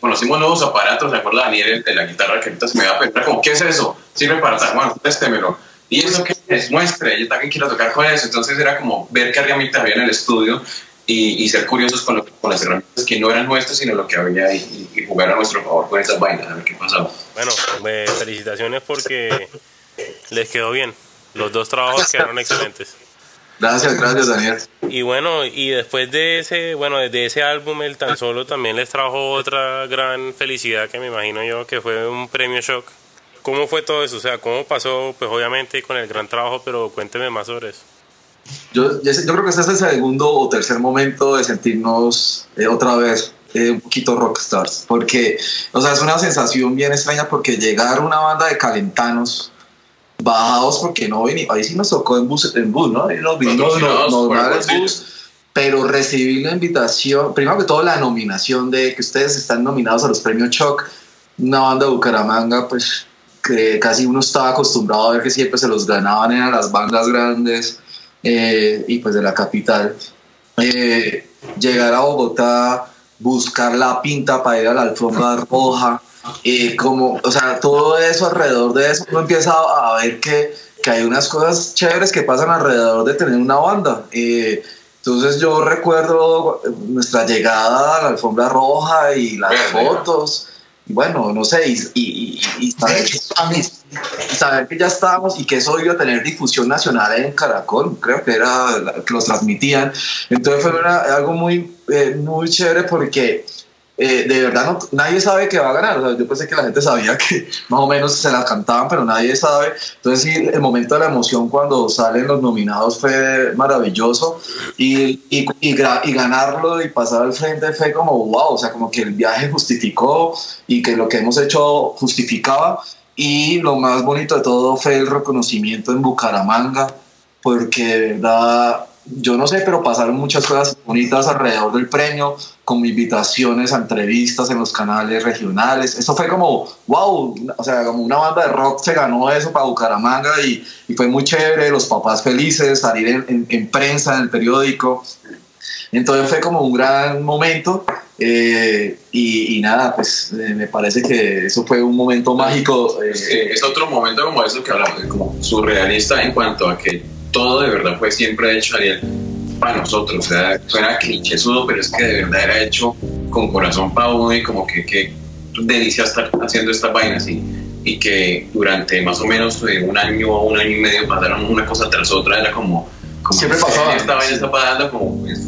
Conocimos nuevos aparatos, ¿se acuerda Daniel de la guitarra que ahorita se me da a como, ¿qué es eso? Sirve para tal, bueno, téstemelo. Y eso que es, muestre, yo también quiero tocar con eso. Entonces era como ver herramientas había en el estudio y, ser curiosos con, con, las herramientas que no eran nuestras, sino lo que había y, y, jugar a nuestro favor con esas vainas, a ver qué pasaba. Bueno, felicitaciones porque les quedó bien. Los dos trabajos quedaron excelentes. Gracias, gracias Daniel. Y bueno, y después de ese, bueno, desde ese álbum el tan solo también les trajo otra gran felicidad que me imagino yo que fue un premio shock. ¿Cómo fue todo eso? O sea, ¿cómo pasó? Pues obviamente con el gran trabajo, pero cuénteme más sobre eso. Yo, yo creo que este es el segundo o tercer momento de sentirnos eh, otra vez eh, un poquito rockstars, porque, o sea, es una sensación bien extraña porque llegar a una banda de calentanos bajados porque no vinimos, ahí sí nos tocó en bus, en bus ¿no? Nos vinimos normal en bus, pero recibí la invitación, primero que todo la nominación de que ustedes están nominados a los premios Choc, una banda de Bucaramanga, pues que casi uno estaba acostumbrado a ver que siempre se los ganaban en las bandas grandes eh, y pues de la capital. Eh, llegar a Bogotá, buscar la pinta para ir a la alfombra roja, y como, o sea, todo eso alrededor de eso, uno empieza a ver que, que hay unas cosas chéveres que pasan alrededor de tener una banda. entonces yo recuerdo nuestra llegada a la alfombra roja y las fotos bueno, no sé, y, saber, que, ya estábamos y que eso iba a tener difusión nacional en Caracol, creo que era que los transmitían. Entonces fue algo muy, eh, muy chévere porque eh, de verdad nadie sabe que va a ganar. yo pensé que la gente sabía que más o menos se la cantaban, pero nadie sabe. Entonces el momento de la emoción cuando salen los nominados fue maravilloso y, y, y, ganarlo y pasar al frente fue como wow, o sea, como que el viaje justificó y que lo que hemos hecho justificaba. Y lo más bonito de todo fue el reconocimiento en Bucaramanga, porque de verdad yo no sé, pero pasaron muchas cosas bonitas alrededor del premio, como invitaciones a entrevistas en los canales regionales. Eso fue como, wow, o sea, como una banda de rock se ganó eso para Bucaramanga y, y fue muy chévere, los papás felices, salir en, prensa, en el periódico. Entonces fue como un gran momento eh, y, nada, pues eh, me parece que eso fue un momento mágico. Eh, es otro momento como eso que hablamos, como surrealista en cuanto a que todo de verdad fue siempre hecho, Ariel, para nosotros. O sea, suena clichésudo, pero es que de verdad era hecho con corazón para uno y como que qué delicia estar haciendo estas vainas y, y que durante más o menos eh, un año o un año y medio pasaron una cosa tras otra. Era como, como siempre pasaba. Esta vaina está pasando como pues,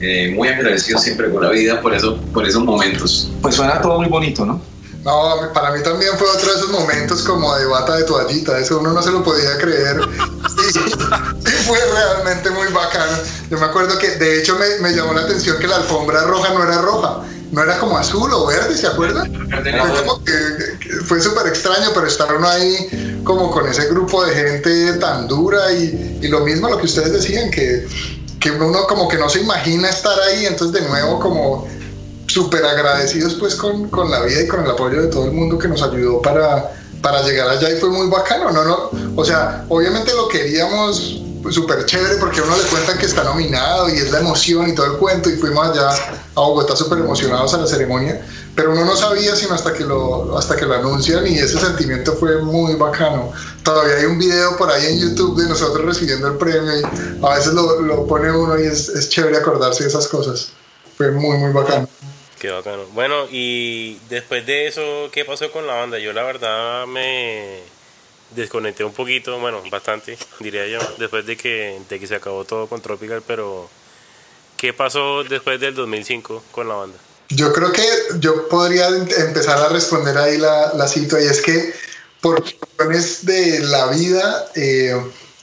eh, muy agradecido siempre con la vida por, eso, por esos momentos. Pues suena todo muy bonito, ¿no? No, para mí también fue otro de esos momentos como de bata de toallita, eso uno no se lo podía creer. Y, fue realmente muy bacano. Yo me acuerdo que de hecho me, me, llamó la atención que la alfombra roja no era roja, no era como azul o verde, ¿se acuerdan? Fue como que, fue súper extraño, pero estar uno ahí como con ese grupo de gente tan dura y, y lo mismo lo que ustedes decían, que, que uno como que no se imagina estar ahí, entonces de nuevo como súper agradecidos pues con, con, la vida y con el apoyo de todo el mundo que nos ayudó para, para llegar allá y fue muy bacano, ¿no? no o sea, obviamente lo queríamos súper chévere porque a uno le cuentan que está nominado y es la emoción y todo el cuento y fuimos allá a Bogotá súper emocionados a la ceremonia, pero uno no sabía sino hasta que lo, hasta que lo anuncian y ese sentimiento fue muy bacano. Todavía hay un video por ahí en YouTube de nosotros recibiendo el premio y a veces lo, lo pone uno y es, es chévere acordarse de esas cosas. Fue muy, muy bacano. Qué bacano. Bueno, y después de eso, ¿qué pasó con la banda? Yo la verdad me desconecté un poquito, bueno, bastante, diría yo, después de que, de que se acabó todo con Tropical, pero ¿qué pasó después del 2005 con la banda? Yo creo que yo podría empezar a responder ahí la, la cita, y es que por cuestiones de la vida eh,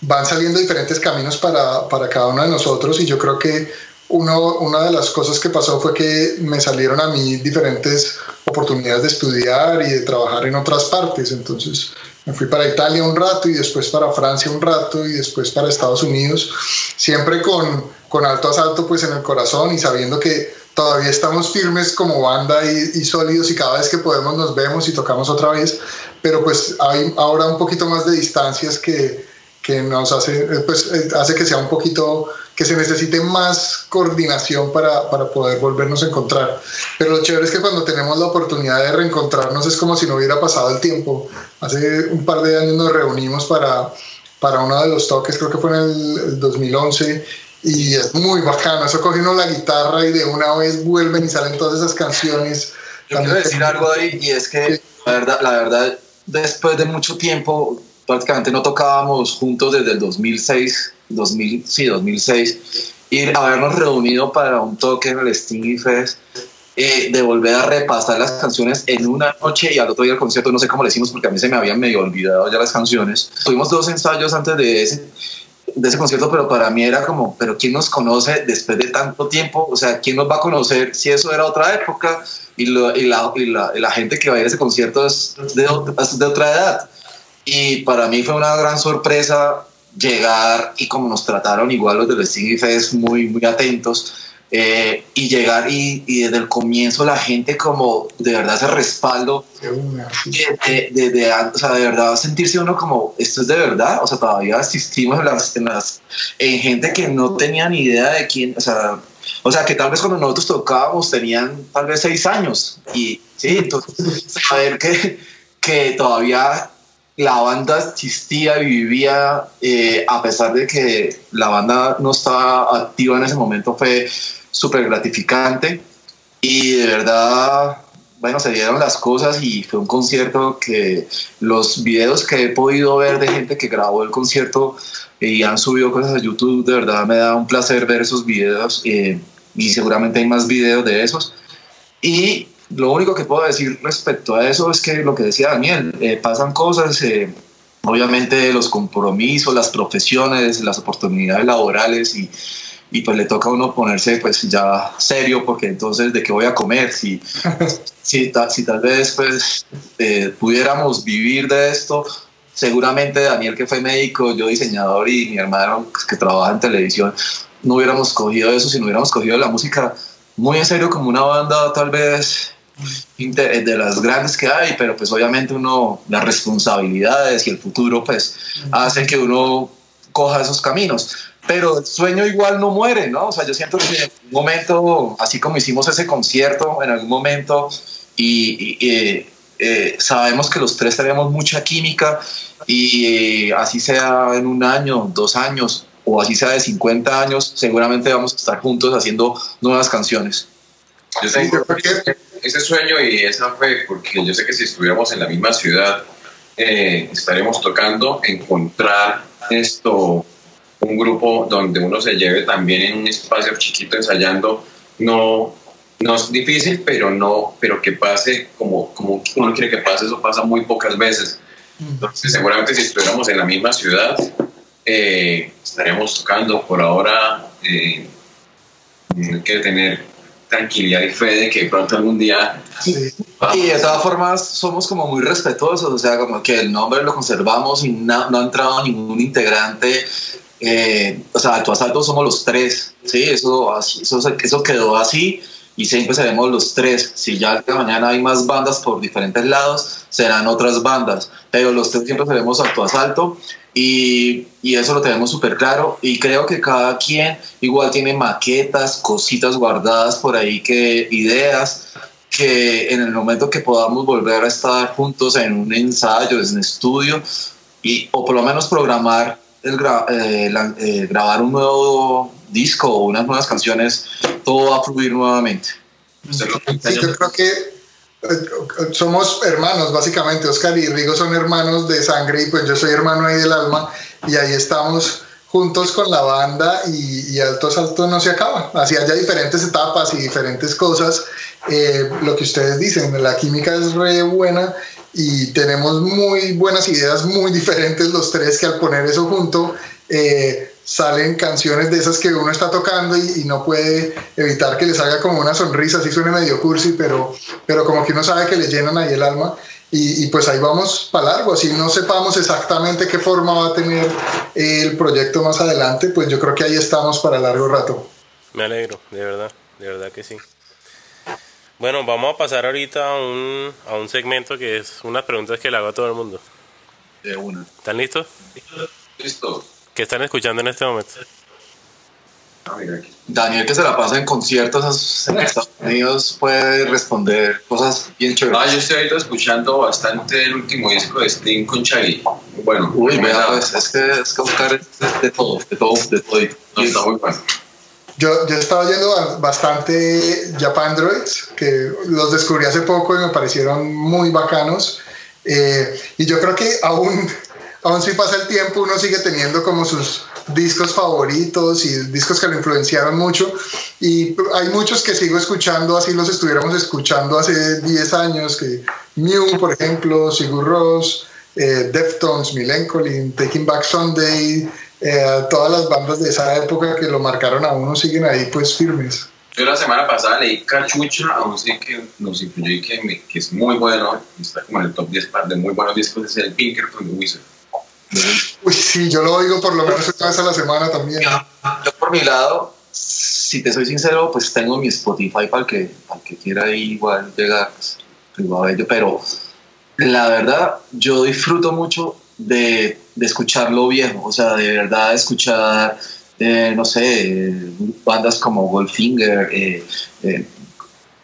van saliendo diferentes caminos para, para cada uno de nosotros, y yo creo que uno, una de las cosas que pasó fue que me salieron a mí diferentes oportunidades de estudiar y de trabajar en otras partes. Entonces me fui para Italia un rato y después para Francia un rato y después para Estados Unidos, siempre con, con alto asalto pues en el corazón y sabiendo que todavía estamos firmes como banda y, y, sólidos y cada vez que podemos nos vemos y tocamos otra vez, pero pues hay ahora un poquito más de distancias que, que nos hace, pues, eh, hace que sea un poquito que se necesite más coordinación para, para, poder volvernos a encontrar. Pero lo chévere es que cuando tenemos la oportunidad de reencontrarnos es como si no hubiera pasado el tiempo. Hace un par de años nos reunimos para, para uno de los toques, creo que fue en el, 2011, y es muy bacano. Eso coge uno la guitarra y de una vez vuelven y salen todas esas canciones. Yo quiero decir algo ahí, y es que la, verdad, la verdad, después de mucho tiempo, prácticamente no tocábamos juntos desde el 2006 2000, sí, 2006, y habernos reunido para un toque en el Stingy Fest, eh, de volver a repasar las canciones en una noche y al otro día el concierto, no sé cómo le hicimos porque a mí se me habían medio olvidado ya las canciones. Tuvimos dos ensayos antes de ese, de ese concierto, pero para mí era como, pero ¿quién nos conoce después de tanto tiempo? O sea, ¿quién nos va a conocer si eso era otra época y, y, la, y la, la, gente que va a ir a ese concierto es de, es de otra edad? Y para mí fue una gran sorpresa llegar y como nos trataron igual los del Sting Fest, muy, muy atentos. Eh, y llegar y, y, desde el comienzo la gente como de verdad ese respaldo de, de, de, o sea, de verdad sentirse uno como esto es de verdad o sea todavía asistimos en, las, en, las, en gente que no tenía ni idea de quién o sea o sea que tal vez cuando nosotros tocábamos tenían tal vez seis años y sí entonces saber que, que todavía la banda existía y vivía eh, a pesar de que la banda no estaba activa en ese momento fue súper gratificante. Y de verdad bueno se dieron las cosas y fue un concierto que los videos que he podido ver de gente que grabó el concierto y han subido cosas a YouTube de verdad me da un placer ver esos videos eh, y seguramente hay más videos de esos. Y lo único que puedo decir respecto a eso es que lo que decía Daniel, eh, pasan cosas, eh, obviamente los compromisos, las profesiones, las oportunidades laborales y, y, pues le toca a uno ponerse pues ya serio porque entonces de qué voy a comer si, si, si tal vez pues eh, pudiéramos vivir de esto. Seguramente Daniel que fue médico, yo diseñador y mi hermano pues, que trabaja en televisión no hubiéramos cogido eso si no hubiéramos cogido la música muy en serio como una banda tal vez de las grandes que hay, pero pues obviamente uno, las responsabilidades y el futuro pues hacen que uno coja esos caminos. Pero el sueño igual no muere, ¿no? O sea, yo siento que en un momento, así como hicimos ese concierto, en algún momento, y, eh, sabemos que los tres tenemos mucha química, y así sea en un año, dos años, o así sea de 50 años, seguramente vamos a estar juntos haciendo nuevas canciones. Yo tengo ese sueño y esa fe, porque yo sé que si estuviéramos en la misma ciudad, eh, estaremos tocando, encontrar esto, un grupo donde uno se lleve también en un espacio chiquito ensayando, no, no es difícil, pero no, pero que pase como, como uno quiere que pase, eso pasa muy pocas veces. Entonces, seguramente si estuviéramos en la misma ciudad, eh, estaríamos tocando. Por ahora, eh, hay que tener tranquilidad y fe de que pronto algún día... Y de todas formas somos como muy respetuosos, o sea, como que el nombre lo conservamos y no, no ha entrado ningún integrante. Eh, o sea, tu asalto somos los tres, ¿sí? Eso, eso, eso quedó así y siempre seremos los tres. Si ya mañana hay más bandas por diferentes lados, serán otras bandas, pero los tres siempre seremos a tu asalto y, y eso lo tenemos súper claro y creo que cada quien igual tiene maquetas, cositas guardadas por ahí, que ideas que en el momento que podamos volver a estar juntos en un ensayo, en un estudio, y, o por lo menos programar el eh, eh, grabar un nuevo disco o unas nuevas canciones, todo va a fluir nuevamente. Sí, yo creo que somos hermanos, básicamente. Oscar y Rigo son hermanos de sangre y pues yo soy hermano ahí del alma y ahí estamos juntos con la banda y, Altos Altos no se acaba. Así haya diferentes etapas y diferentes cosas. Eh, lo que ustedes dicen, la química es re buena y tenemos muy buenas ideas, muy diferentes los tres que al poner eso junto eh, salen canciones de esas que uno está tocando y, no puede evitar que le salga como una sonrisa, así suene medio cursi, pero, pero como que uno sabe que le llenan ahí el alma. Y, pues ahí vamos para largo, así no sepamos exactamente qué forma va a tener el proyecto más adelante, pues yo creo que ahí estamos para largo rato. Me alegro, de verdad, de verdad que sí. Bueno, vamos a pasar ahorita a un, a un segmento que es unas preguntas que le hago a todo el mundo. De una. ¿Están listos? Listo. ¿Qué están escuchando en este momento? Daniel, que se la pasa en conciertos en Estados Unidos, puede responder cosas bien chéveres. Ah, yo estoy ahorita escuchando bastante el último disco de Sting con Chaggy. Bueno, uy, vea, pues, es que es que buscar de todo, de todo, de todo. No, está muy bueno. Yo, yo estaba oyendo bastante Japan Droids, que los descubrí hace poco y me parecieron muy bacanos. Eh, y yo creo que aún aún si pasa el tiempo, uno sigue teniendo como sus discos favoritos y discos que lo influenciaron mucho. Y hay muchos que sigo escuchando, así los estuviéramos escuchando hace 10 años, que Mew, por ejemplo, Sigur Rós, eh, Deftones, Millencolin, Taking Back Sunday, eh, todas las bandas de esa época que lo marcaron a uno siguen ahí pues firmes. Yo la semana pasada leí Cachucha, aún sí que nos influyó y que, que, es muy bueno, está como en el top 10 de muy buenos discos, es el Pinkerton de Wizard. Uy, sí, yo lo oigo por lo menos una vez a la semana también. Yo, por mi lado, si te soy sincero, pues tengo mi Spotify para el que, para que quiera igual llegar, pues, pero la verdad, yo disfruto mucho de, de escuchar lo viejo, o sea, de verdad escuchar, eh, no sé, bandas como Goldfinger, eh, eh,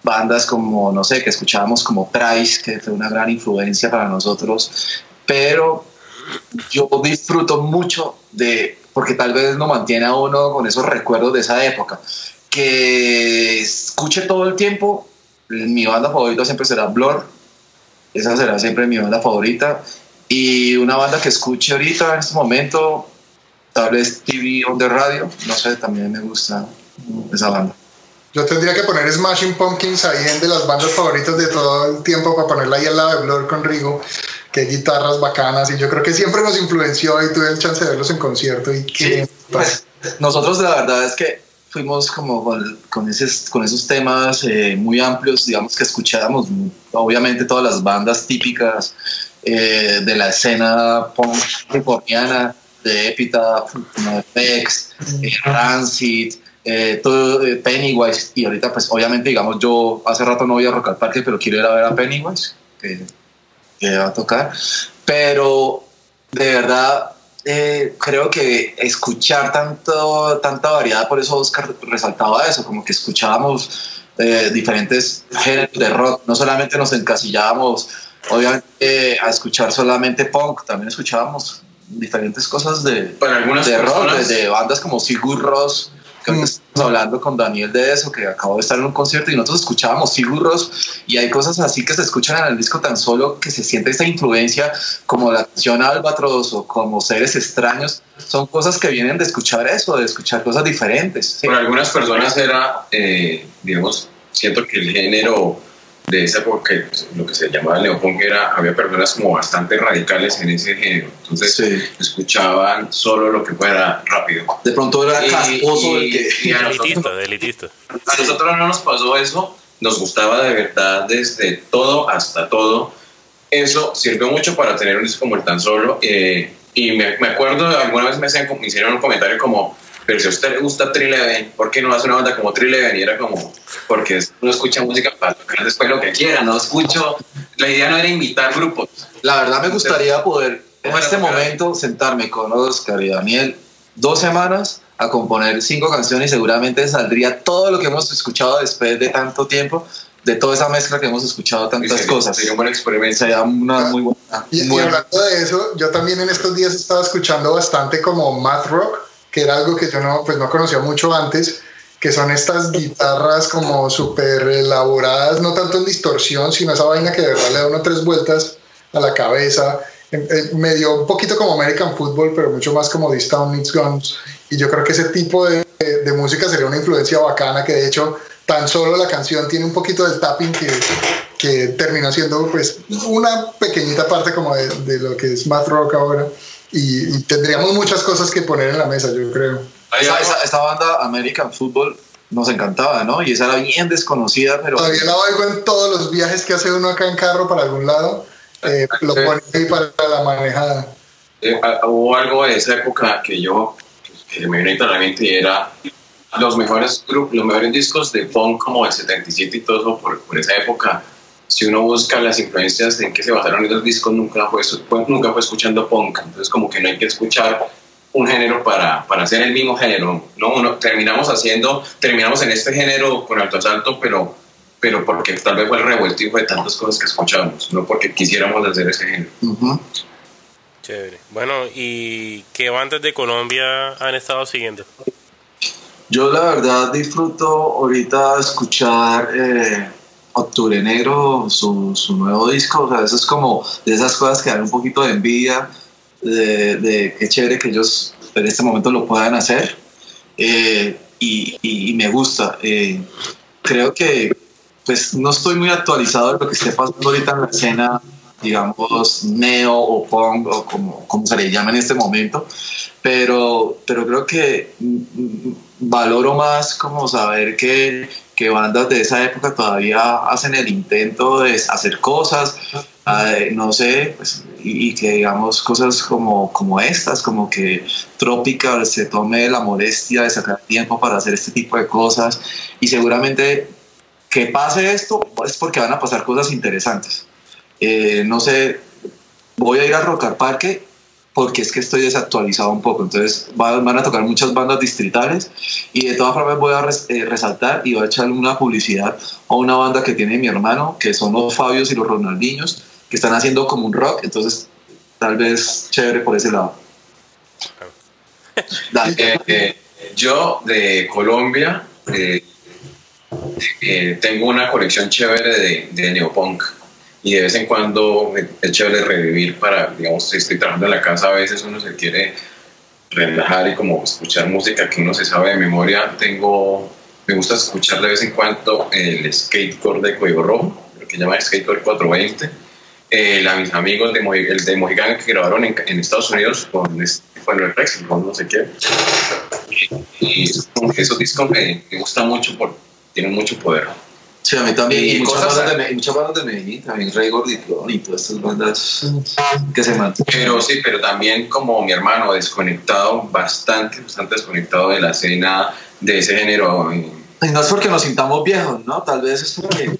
bandas como, no sé, que escuchábamos como Price, que fue una gran influencia para nosotros, pero yo disfruto mucho de, porque tal vez no mantiene a uno con esos recuerdos de esa época, que escuche todo el tiempo, mi banda favorita siempre será Blur, esa será siempre mi banda favorita, y una banda que escuche ahorita en este momento, tal vez TV on the radio, no sé, también me gusta esa banda. Yo tendría que poner Smashing Pumpkins ahí en de las bandas favoritas de todo el tiempo para ponerla ahí al lado de Blur con Rigo qué guitarras bacanas y yo creo que siempre nos influenció y tuve el chance de verlos en concierto y que pues, nosotros la verdad es que fuimos como con, con, con esos temas eh, muy amplios, digamos que escuchábamos obviamente todas las bandas típicas eh, de la escena punk californiana, de Epitaph, FX, eh, Rancid, todo Pennywise y ahorita pues obviamente digamos yo hace rato no voy a Rock al Parque pero quiero ir a ver a Pennywise que que va a tocar, pero de verdad eh, creo que escuchar tanto, tanta variedad, por eso Oscar resaltaba eso, como que escuchábamos eh, diferentes géneros de rock, no solamente nos encasillábamos, obviamente, a escuchar solamente punk, también escuchábamos diferentes cosas de, Para algunas de rock, de, bandas como Sigur Ross, que estamos hablando con Daniel de eso, que acabó de estar en un concierto y nosotros escuchábamos Sigurros y hay cosas así que se escuchan en el disco tan solo que se siente esta influencia como la canción Albatros o como Seres Extraños, son cosas que vienen de escuchar eso, de escuchar cosas diferentes. Para algunas personas era, eh, digamos, siento que el género de esa época, lo que se llamaba el neopunk era, había personas como bastante radicales en ese género, entonces escuchaban solo lo que fuera rápido. De pronto era casposo el que... a nosotros no nos pasó eso, nos gustaba de verdad desde todo hasta todo. Eso sirvió mucho para tener un disco como el tan solo. Eh, y me, me, acuerdo, alguna vez me, hacían, me hicieron un comentario como, pero si a usted le gusta Trileven, ¿por qué no hace una banda como Trileven? Y era como, porque no escucha música para tocar después lo que quiera, no escucho. La idea no era invitar grupos. La verdad me gustaría poder en este momento sentarme con Oscar y Daniel dos semanas a componer cinco canciones y seguramente saldría todo lo que hemos escuchado después de tanto tiempo de toda esa mezcla que hemos escuchado tantas cosas. Sería un buen experimento. Sería una muy buena. Y, y hablando de eso, yo también en estos días estaba escuchando bastante como math rock que era algo que yo no, pues no conocía mucho antes, que son estas guitarras como súper elaboradas, no tanto en distorsión, sino esa vaina que de verdad le da uno tres vueltas a la cabeza, medio un poquito como American Football, pero mucho más como This Town Needs Guns. Y yo creo que ese tipo de, de, música sería una influencia bacana, que de hecho tan solo la canción tiene un poquito del tapping que, que terminó siendo pues una pequeñita parte como de, de lo que es math rock ahora y, tendríamos muchas cosas que poner en la mesa, yo creo. Esa, esa, banda American Football nos encantaba, ¿no? Y esa era bien desconocida, pero... Todavía la oigo en todos los viajes que hace uno acá en carro para algún lado, eh, lo pone ahí para la manejada. Eh, hubo algo de esa época que yo, que me vino a la mente y era los mejores grupos, los mejores discos de punk como el 77 y todo eso por, por esa época si uno busca las influencias en que se basaron los discos, nunca fue, nunca fue escuchando punk. Entonces, como que no hay que escuchar un género para, para hacer el mismo género. ¿no? Uno, terminamos haciendo, terminamos en este género con alto asalto, pero, pero porque tal vez fue el revueltivo de tantas cosas que escuchamos, no porque quisiéramos hacer ese género. Chévere. Bueno, ¿y qué bandas de Colombia han estado siguiendo? Yo la verdad disfruto ahorita escuchar... Eh, Octubre Negro, su, su, nuevo disco, o sea, eso es como de esas cosas que dan un poquito de envidia, de, de qué chévere que ellos en este momento lo puedan hacer, eh, y, y, me gusta. Eh, creo que, pues, no estoy muy actualizado de lo que esté pasando ahorita en la escena digamos, neo o punk o como, como se le llama en este momento, pero, pero creo que valoro más como saber que, que bandas de esa época todavía hacen el intento de hacer cosas, no sé, pues, y, que digamos cosas como, como estas, como que Tropical se tome la molestia de sacar tiempo para hacer este tipo de cosas y seguramente que pase esto es porque van a pasar cosas interesantes. Eh, no sé, voy a ir a Rock al Parque porque es que estoy desactualizado un poco, entonces van, a tocar muchas bandas distritales y de todas formas voy a eh, resaltar y voy a echar una publicidad a una banda que tiene mi hermano, que son los Fabios y los Ronaldinhos, que están haciendo como un rock, entonces tal vez chévere por ese lado. Eh, eh, yo de Colombia eh, tengo una colección chévere de, de, neopunk y de vez en cuando es chévere revivir para, digamos, si estoy trabajando en la casa, a veces uno se quiere relajar y como escuchar música que uno se sabe de memoria. Tengo, me gusta escuchar de vez en cuando el skatecore de Cuello Rojo, lo que llama Skatecore 420 eh, a mis amigos de, el de Mojiganga que grabaron en, en Estados Unidos con bueno, el Rex, con no sé qué. Y, esos discos me, me gustan mucho, porque tienen mucho poder. Sí, a mí también. Y, muchas, bandas de, muchas bandas de Medellín, también Rey Gordito y todas estas bandas que se mantienen. Pero sí, pero también como mi hermano, desconectado, bastante, bastante desconectado de la escena de ese género. Y no es porque nos sintamos viejos, ¿no? Tal vez es porque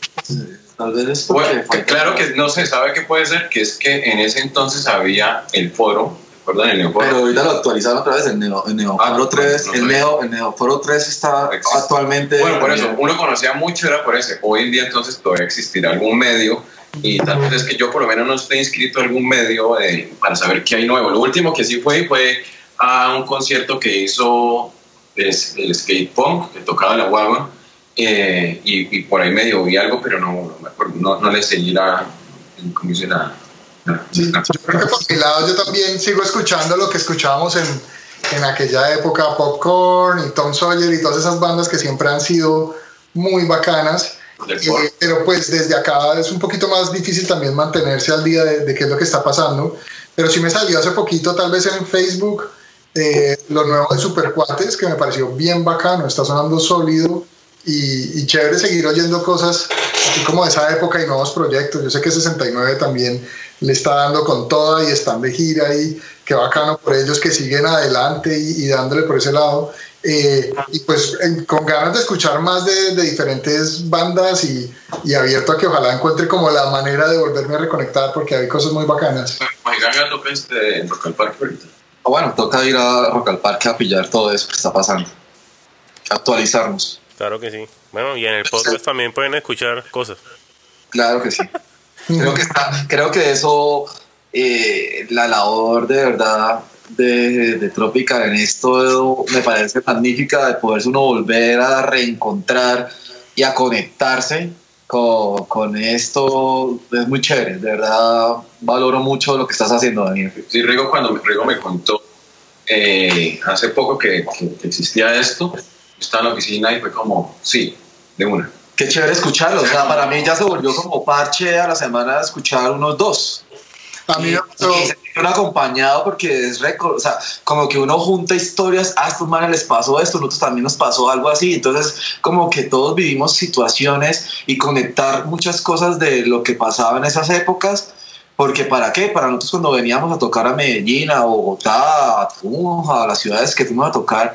bueno, claro que no se sabe qué puede ser, que es que en ese entonces había el foro, el Neoforo. Pero ahorita lo actualizaron otra vez, el Neo, el 3, ah, el, Neo, el Neoforo 3 está actualmente... Bueno, por eso, uno conocía mucho, era por ese. Hoy en día entonces todavía existirá algún medio y tal vez es que yo por lo menos no estoy inscrito en algún medio para saber qué hay nuevo. Lo último que sí fue fue a un concierto que hizo es el skate punk que tocaba la guagua eh, y, por ahí medio vi algo, pero no, no, no le seguí la, como dice la, yo creo que por mi lado yo también sigo escuchando lo que escuchábamos en, en aquella época, Popcorn y Tom Sawyer y todas esas bandas que siempre han sido muy bacanas. Eh, pero pues desde acá es un poquito más difícil también mantenerse al día de, qué es lo que está pasando. Pero sí me salió hace poquito, tal vez en Facebook, eh, lo nuevo de Supercuates, que me pareció bien bacano, está sonando sólido y, chévere seguir oyendo cosas así como de esa época y nuevos proyectos. Yo sé que 69 también le está dando con toda y están de gira y qué bacano por ellos que siguen adelante y, dándole por ese lado. Eh, y pues con ganas de escuchar más de, diferentes bandas y, y, abierto a que ojalá encuentre como la manera de volverme a reconectar porque hay cosas muy bacanas. toca este, en Rock al Parque ahorita. Ah, bueno, toca ir a Rock al Parque a pillar todo eso que está pasando, actualizarnos. Claro que sí. Bueno, y en el podcast también pueden escuchar cosas. Claro que sí. Creo que está, creo que eso, eh, la labor de verdad de, de Tropical en esto me parece magnífica de poderse uno volver a reencontrar y a conectarse con, con, esto. Es muy chévere, de verdad valoro mucho lo que estás haciendo, Daniel. Sí, Rigo, cuando Rigo me contó eh, hace poco que, que existía esto, estaba en la oficina y fue como, sí, de una. Qué chévere escucharlo. O sea, para mí ya se volvió como parche a la semana de escuchar unos dos. A mí me acompañado porque es récord, o sea, como que uno junta historias, a estos manes les pasó esto, nosotros también nos pasó algo así, entonces como que todos vivimos situaciones y conectar muchas cosas de lo que pasaba en esas épocas, porque para qué, para nosotros cuando veníamos a tocar a Medellín, a Bogotá, a Tunja, a las ciudades que fuimos a tocar,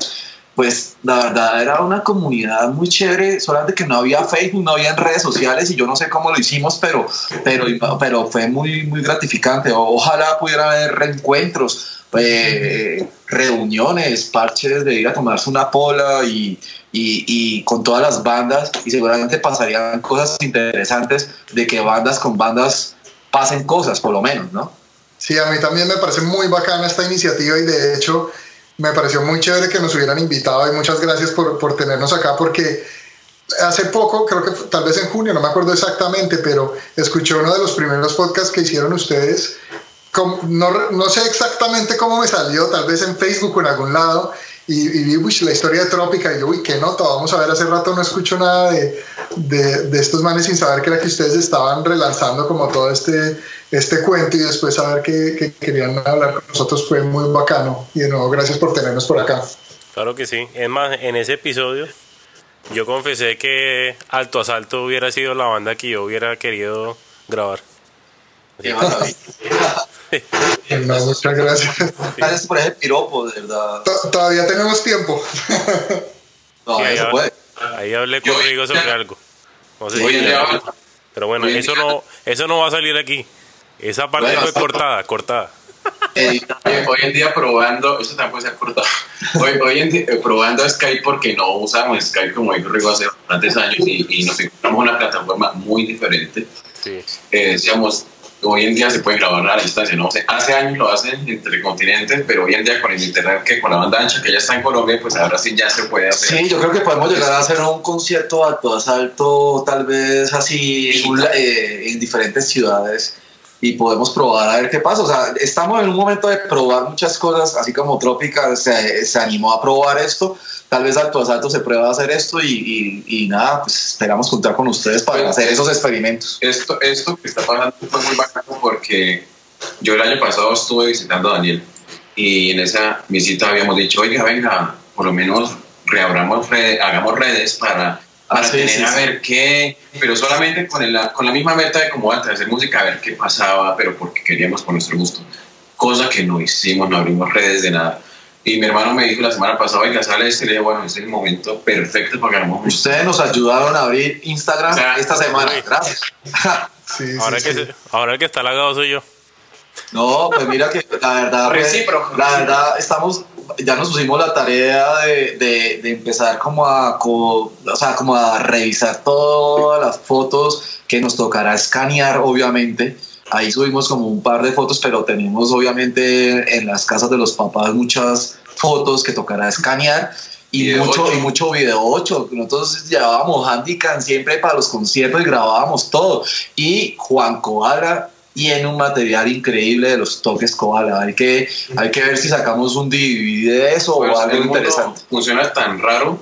pues la verdad era una comunidad muy chévere, solamente que no había Facebook, no había redes sociales y yo no sé cómo lo hicimos, pero, pero, pero fue muy, muy gratificante. Ojalá pudiera haber reencuentros, eh, reuniones, parches de ir a tomarse una pola y, y, y, con todas las bandas y seguramente pasarían cosas interesantes de que bandas con bandas pasen cosas, por lo menos, ¿no? Sí, a mí también me parece muy bacana esta iniciativa y de hecho me pareció muy chévere que nos hubieran invitado y muchas gracias por, por tenernos acá porque hace poco, creo que tal vez en junio, no me acuerdo exactamente, pero escuché uno de los primeros podcasts que hicieron ustedes. No, no, sé exactamente cómo me salió, tal vez en Facebook o en algún lado, y, vi la historia de Trópica y yo, uy, qué nota, vamos a ver, hace rato no escucho nada de, de, de, estos manes sin saber que era que ustedes estaban relanzando como todo este, este cuento y después saber que, que querían hablar con nosotros fue muy bacano. Y de nuevo, gracias por tenernos por acá. Claro que sí. Es más, en ese episodio yo confesé que Alto Asalto hubiera sido la banda que yo hubiera querido grabar. Qué maravilla. No, muchas gracias. Gracias por ese piropo, de verdad. To- Todavía tenemos tiempo. No, Sí, eso ahí, puede. ahí hablé Yo- con Rigo sobre algo. No sé Hoy si en ya- día- pero bueno, eso no, eso no va a salir aquí. Esa parte Bueno, fue cortada, cortada. Eh, Hoy, en día probando, eso también puede ser cortado. Hoy, hoy en día eh, probando Skype porque no usamos Skype como dijo Rigo hace bastantes años y, y nos encontramos una plataforma muy diferente. Sí. Eh, decíamos, hoy en día se puede grabar a la distancia, ¿no? O sea, hace años lo hacen entre continentes, pero hoy en día con el internet, que con la banda ancha que ya está en Colombia, pues ahora sí ya se puede hacer. Sí, yo creo que podemos llegar a hacer un concierto alto asalto, tal vez así un- eh, en diferentes ciudades y podemos probar a ver qué pasa. O sea, estamos en un momento de probar muchas cosas, así como Trópica se, se animó a probar esto. Tal vez alto asalto se prueba a hacer esto y, y- y nada, pues esperamos contar con ustedes para hacer esos experimentos. Esto, esto que está pasando fue muy bacano porque yo el año pasado estuve visitando a Daniel y en esa visita habíamos dicho, oiga, venga, por lo menos reabramos redes, hagamos redes para, para Ah, sí, tener sí, a sí. ver qué, pero solamente con, el- con la misma meta de como antes, hacer música, a ver qué pasaba, pero porque queríamos por nuestro gusto. Cosa que no hicimos, no abrimos redes de nada. Y mi hermano me dijo la semana pasada, oiga, sale este, y le dije, bueno, es el momento perfecto para que hagamos música. Ustedes nos ayudaron a abrir Instagram esta semana. Gracias. Sí, sí, Ahora, que sí. se- ahora el que está lagado soy yo. No, pues mira que la verdad, pues, Recíproco, la verdad estamos, ya nos pusimos la tarea de, de- de empezar como a, co- o sea, como a revisar todas las fotos que nos tocará escanear, obviamente. Ahí subimos como un par de fotos, pero tenemos obviamente en las casas de los papás muchas fotos que tocará escanear. Y Video mucho, ocho. y mucho video 8. Nosotros llevábamos handicam siempre para los conciertos y grabábamos todo. Y Juan Koala tiene un material increíble de los toques Koala. Hay que, hay que ver si sacamos un DVD de eso Pues, o algo interesante. Funciona tan raro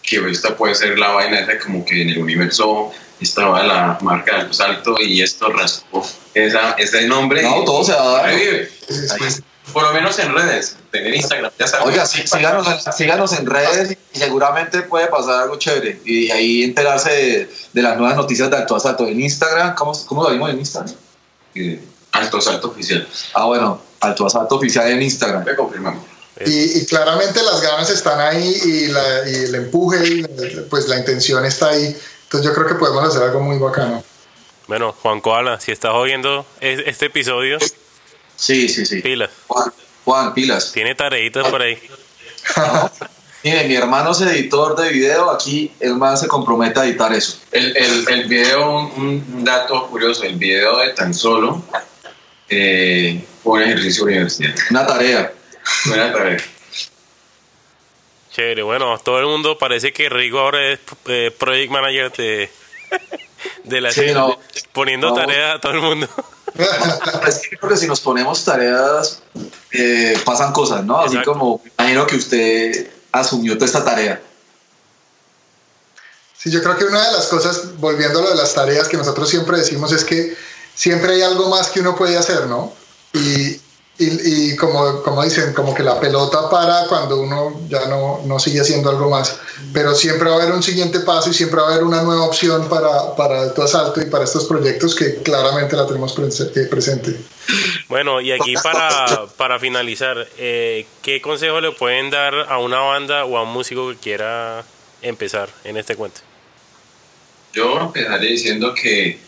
que esta puede ser la vaina esa como que en el universo estaba la marca del salto y esto raspó esa, ese nombre. No, y todo se va a dar. sí. Por lo menos en redes, tener Instagram, ya sabes. Oiga, sí, síganos, en, síganos en redes y seguramente puede pasar algo chévere. Y ahí enterarse de, de las nuevas noticias de Alto Asalto en Instagram. ¿Cómo, cómo lo vimos en Instagram? Eh, Alto salto oficial. Ah, bueno, Alto Asalto oficial en Instagram. Le confirmamos. Y, y claramente las ganas están ahí y, la- y el empuje y pues la intención está ahí. Entonces yo creo que podemos hacer algo muy bacano. Bueno, Juan Koala, si estás oyendo es- este episodio, Sí, sí, sí. pilas. Juan, Juan, pilas. Tiene tareitas por ahí. Mire, mi hermano es editor de video, aquí el man se compromete a editar eso. El, el, el video, un, un dato curioso, el video de tan solo eh, un ejercicio universitario. Una tarea. Buena tarea. Chévere, bueno, todo el mundo parece que Rigo ahora es eh, project manager de, de la Sí, serie, no. poniendo No. tareas a todo el mundo. Es que creo que si nos ponemos tareas, eh, pasan cosas, ¿no? Así Exacto. como, imagino que usted asumió toda esta tarea. Sí, yo creo que una de las cosas, volviendo a lo de las tareas que nosotros siempre decimos, es que siempre hay algo más que uno puede hacer, ¿no? Y, y, y como, como dicen, como que la pelota para cuando uno ya no, no sigue haciendo algo más. Pero siempre va a haber un siguiente paso y siempre va a haber una nueva opción para, para tu asalto y para estos proyectos que claramente la tenemos eh, presente. Bueno, y aquí para, para finalizar, eh, ¿qué consejo le pueden dar a una banda o a un músico que quiera empezar en este cuento? Yo empezaría diciendo que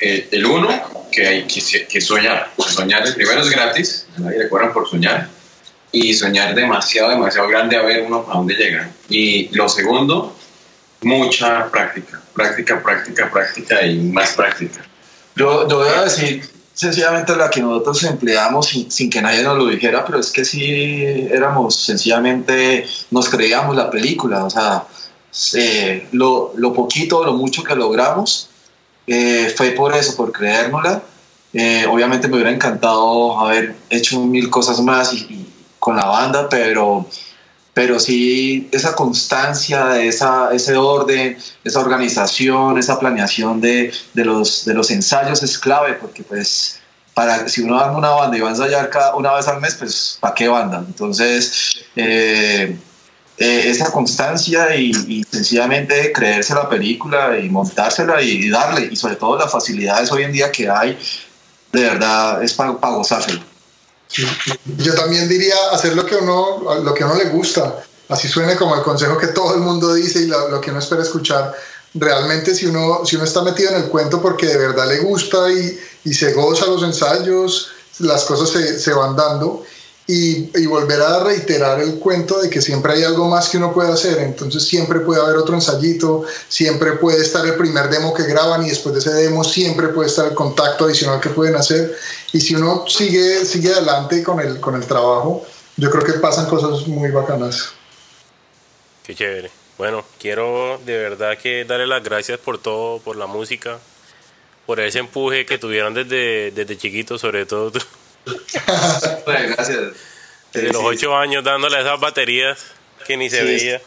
eh, el uno, que hay que, soñar. Soñar el primero es gratis, nadie le cobran por soñar. Y soñar demasiado, demasiado grande a ver uno a dónde llega. Y lo segundo, mucha práctica. Práctica, práctica, práctica y más práctica. Yo, voy a decir sencillamente la que nosotros empleamos sin, sin que nadie nos lo dijera, pero es que sí éramos sencillamente, nos creíamos la película, o sea, eh, lo, lo poquito, lo mucho que logramos eh, fue por eso, por creérnosla. Eh, obviamente me hubiera encantado haber hecho mil cosas más y, y con la banda, pero, pero sí esa constancia, esa, ese orden, esa organización, esa planeación de, de, los, de los ensayos es clave, porque pues para, si uno arma una banda y va a ensayar cada, una vez al mes, pues ¿para qué banda? Entonces, eh, eh, esa constancia y, sencillamente creerse la película y montársela y, darle, y sobre todo las facilidades hoy en día que hay, de verdad es para, para gozárselo. Yo también diría hacer lo que uno, lo que uno le gusta, así suene como el consejo que todo el mundo dice y lo, que uno espera escuchar. Realmente si uno, si uno está metido en el cuento porque de verdad le gusta y, y se goza los ensayos, las cosas se, se van dando y, volver a reiterar el cuento de que siempre hay algo más que uno puede hacer, entonces siempre puede haber otro ensayito, siempre puede estar el primer demo que graban y después de ese demo siempre puede estar el contacto adicional que pueden hacer y si uno sigue, sigue adelante con el, con el trabajo, yo creo que pasan cosas muy bacanas. Qué chévere. Bueno, quiero de verdad que darle las gracias por todo, por la música, por ese empuje que tuvieron desde, desde chiquitos, sobre todo tú. Gracias. Desde los ocho años dándole esas baterías que ni se veía.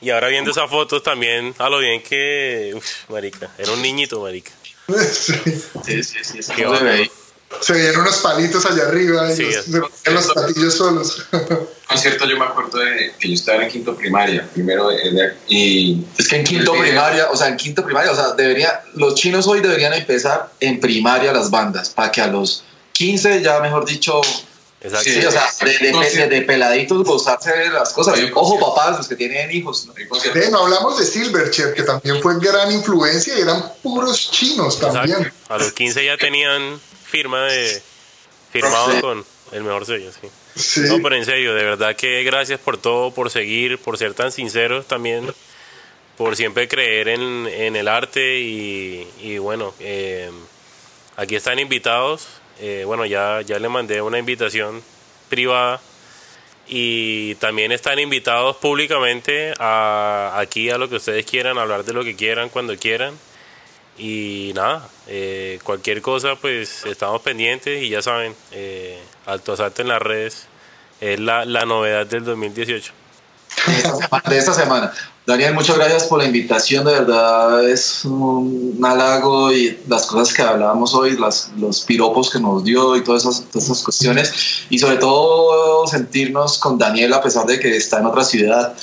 Y ahora viendo esas fotos también, a lo bien que. Uf, marica, era un niñito, marica. Sí, sí, sí. se veían unos palitos allá arriba y los, patillos solos. Es cierto, yo me acuerdo de que yo estaba en quinto primaria, primero y... Es que en quinto primaria, o sea, en quinto primaria, o sea, debería, los chinos hoy deberían empezar en primaria las bandas, para que a los 15 ya mejor dicho Exacto. Sí, o sea, de, de, peladitos gozarse de las cosas. Ojo, papás, los que tienen hijos. ¿no? no hablamos de Silverchair, que también fue gran influencia y eran puros chinos también. A los 15 ya tenían firma de firmado con el mejor sello, sí. sí. No, pero en serio, de verdad que gracias por todo, por seguir, por ser tan sinceros también, por siempre creer en, en el arte y, y bueno, eh, aquí están invitados eh, bueno, ya, ya le mandé una invitación privada y también están invitados públicamente a, aquí a lo que ustedes quieran, hablar de lo que quieran, cuando quieran. Y nada, eh, cualquier cosa, pues estamos pendientes y ya saben, eh, Alto Asalto en las redes es la, la novedad del 2018. De esta semana. Daniel, muchas gracias por la invitación, de verdad es un halago y las cosas que hablábamos hoy, las, los piropos que nos dio y todas esas, todas esas cuestiones, y sobre todo sentirnos con Daniel a pesar de que está en otra ciudad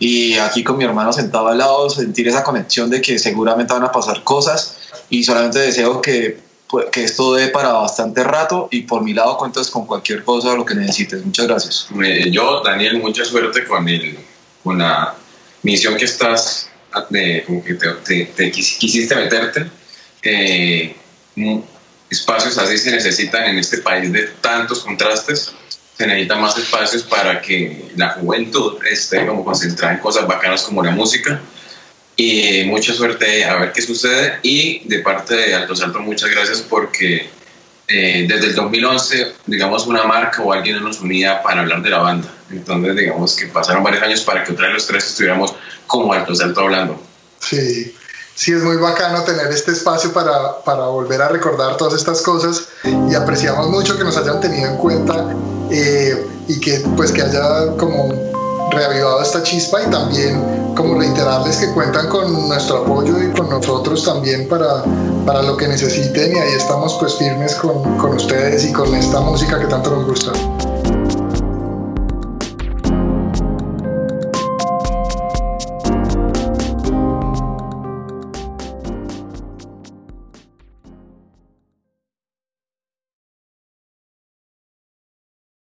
y aquí con mi hermano sentado al lado, sentir esa conexión de que seguramente van a pasar cosas. Y solamente deseo que, que esto dé para bastante rato y por mi lado cuentas con cualquier cosa, lo que necesites. Muchas gracias. yo, Daniel, mucha suerte con, el, con la misión que estás, de, como que te, quisiste meterte, eh, espacios así se necesitan en este país de tantos contrastes, se necesitan más espacios para que la juventud esté como concentrada en cosas bacanas como la música. Y mucha suerte a ver qué sucede. Y de parte de Alto Salto, muchas gracias porque eh, desde el 2011, digamos, una marca o alguien nos unía para hablar de la banda. Entonces, digamos que pasaron varios años para que otra vez los tres estuviéramos como alto salto hablando. Sí, sí, es muy bacano tener este espacio para, para, volver a recordar todas estas cosas y apreciamos mucho que nos hayan tenido en cuenta eh, y que pues que haya como reavivado esta chispa y también como reiterarles que cuentan con nuestro apoyo y con nosotros también para, para lo que necesiten y ahí estamos pues firmes con, con ustedes y con esta música que tanto nos gusta.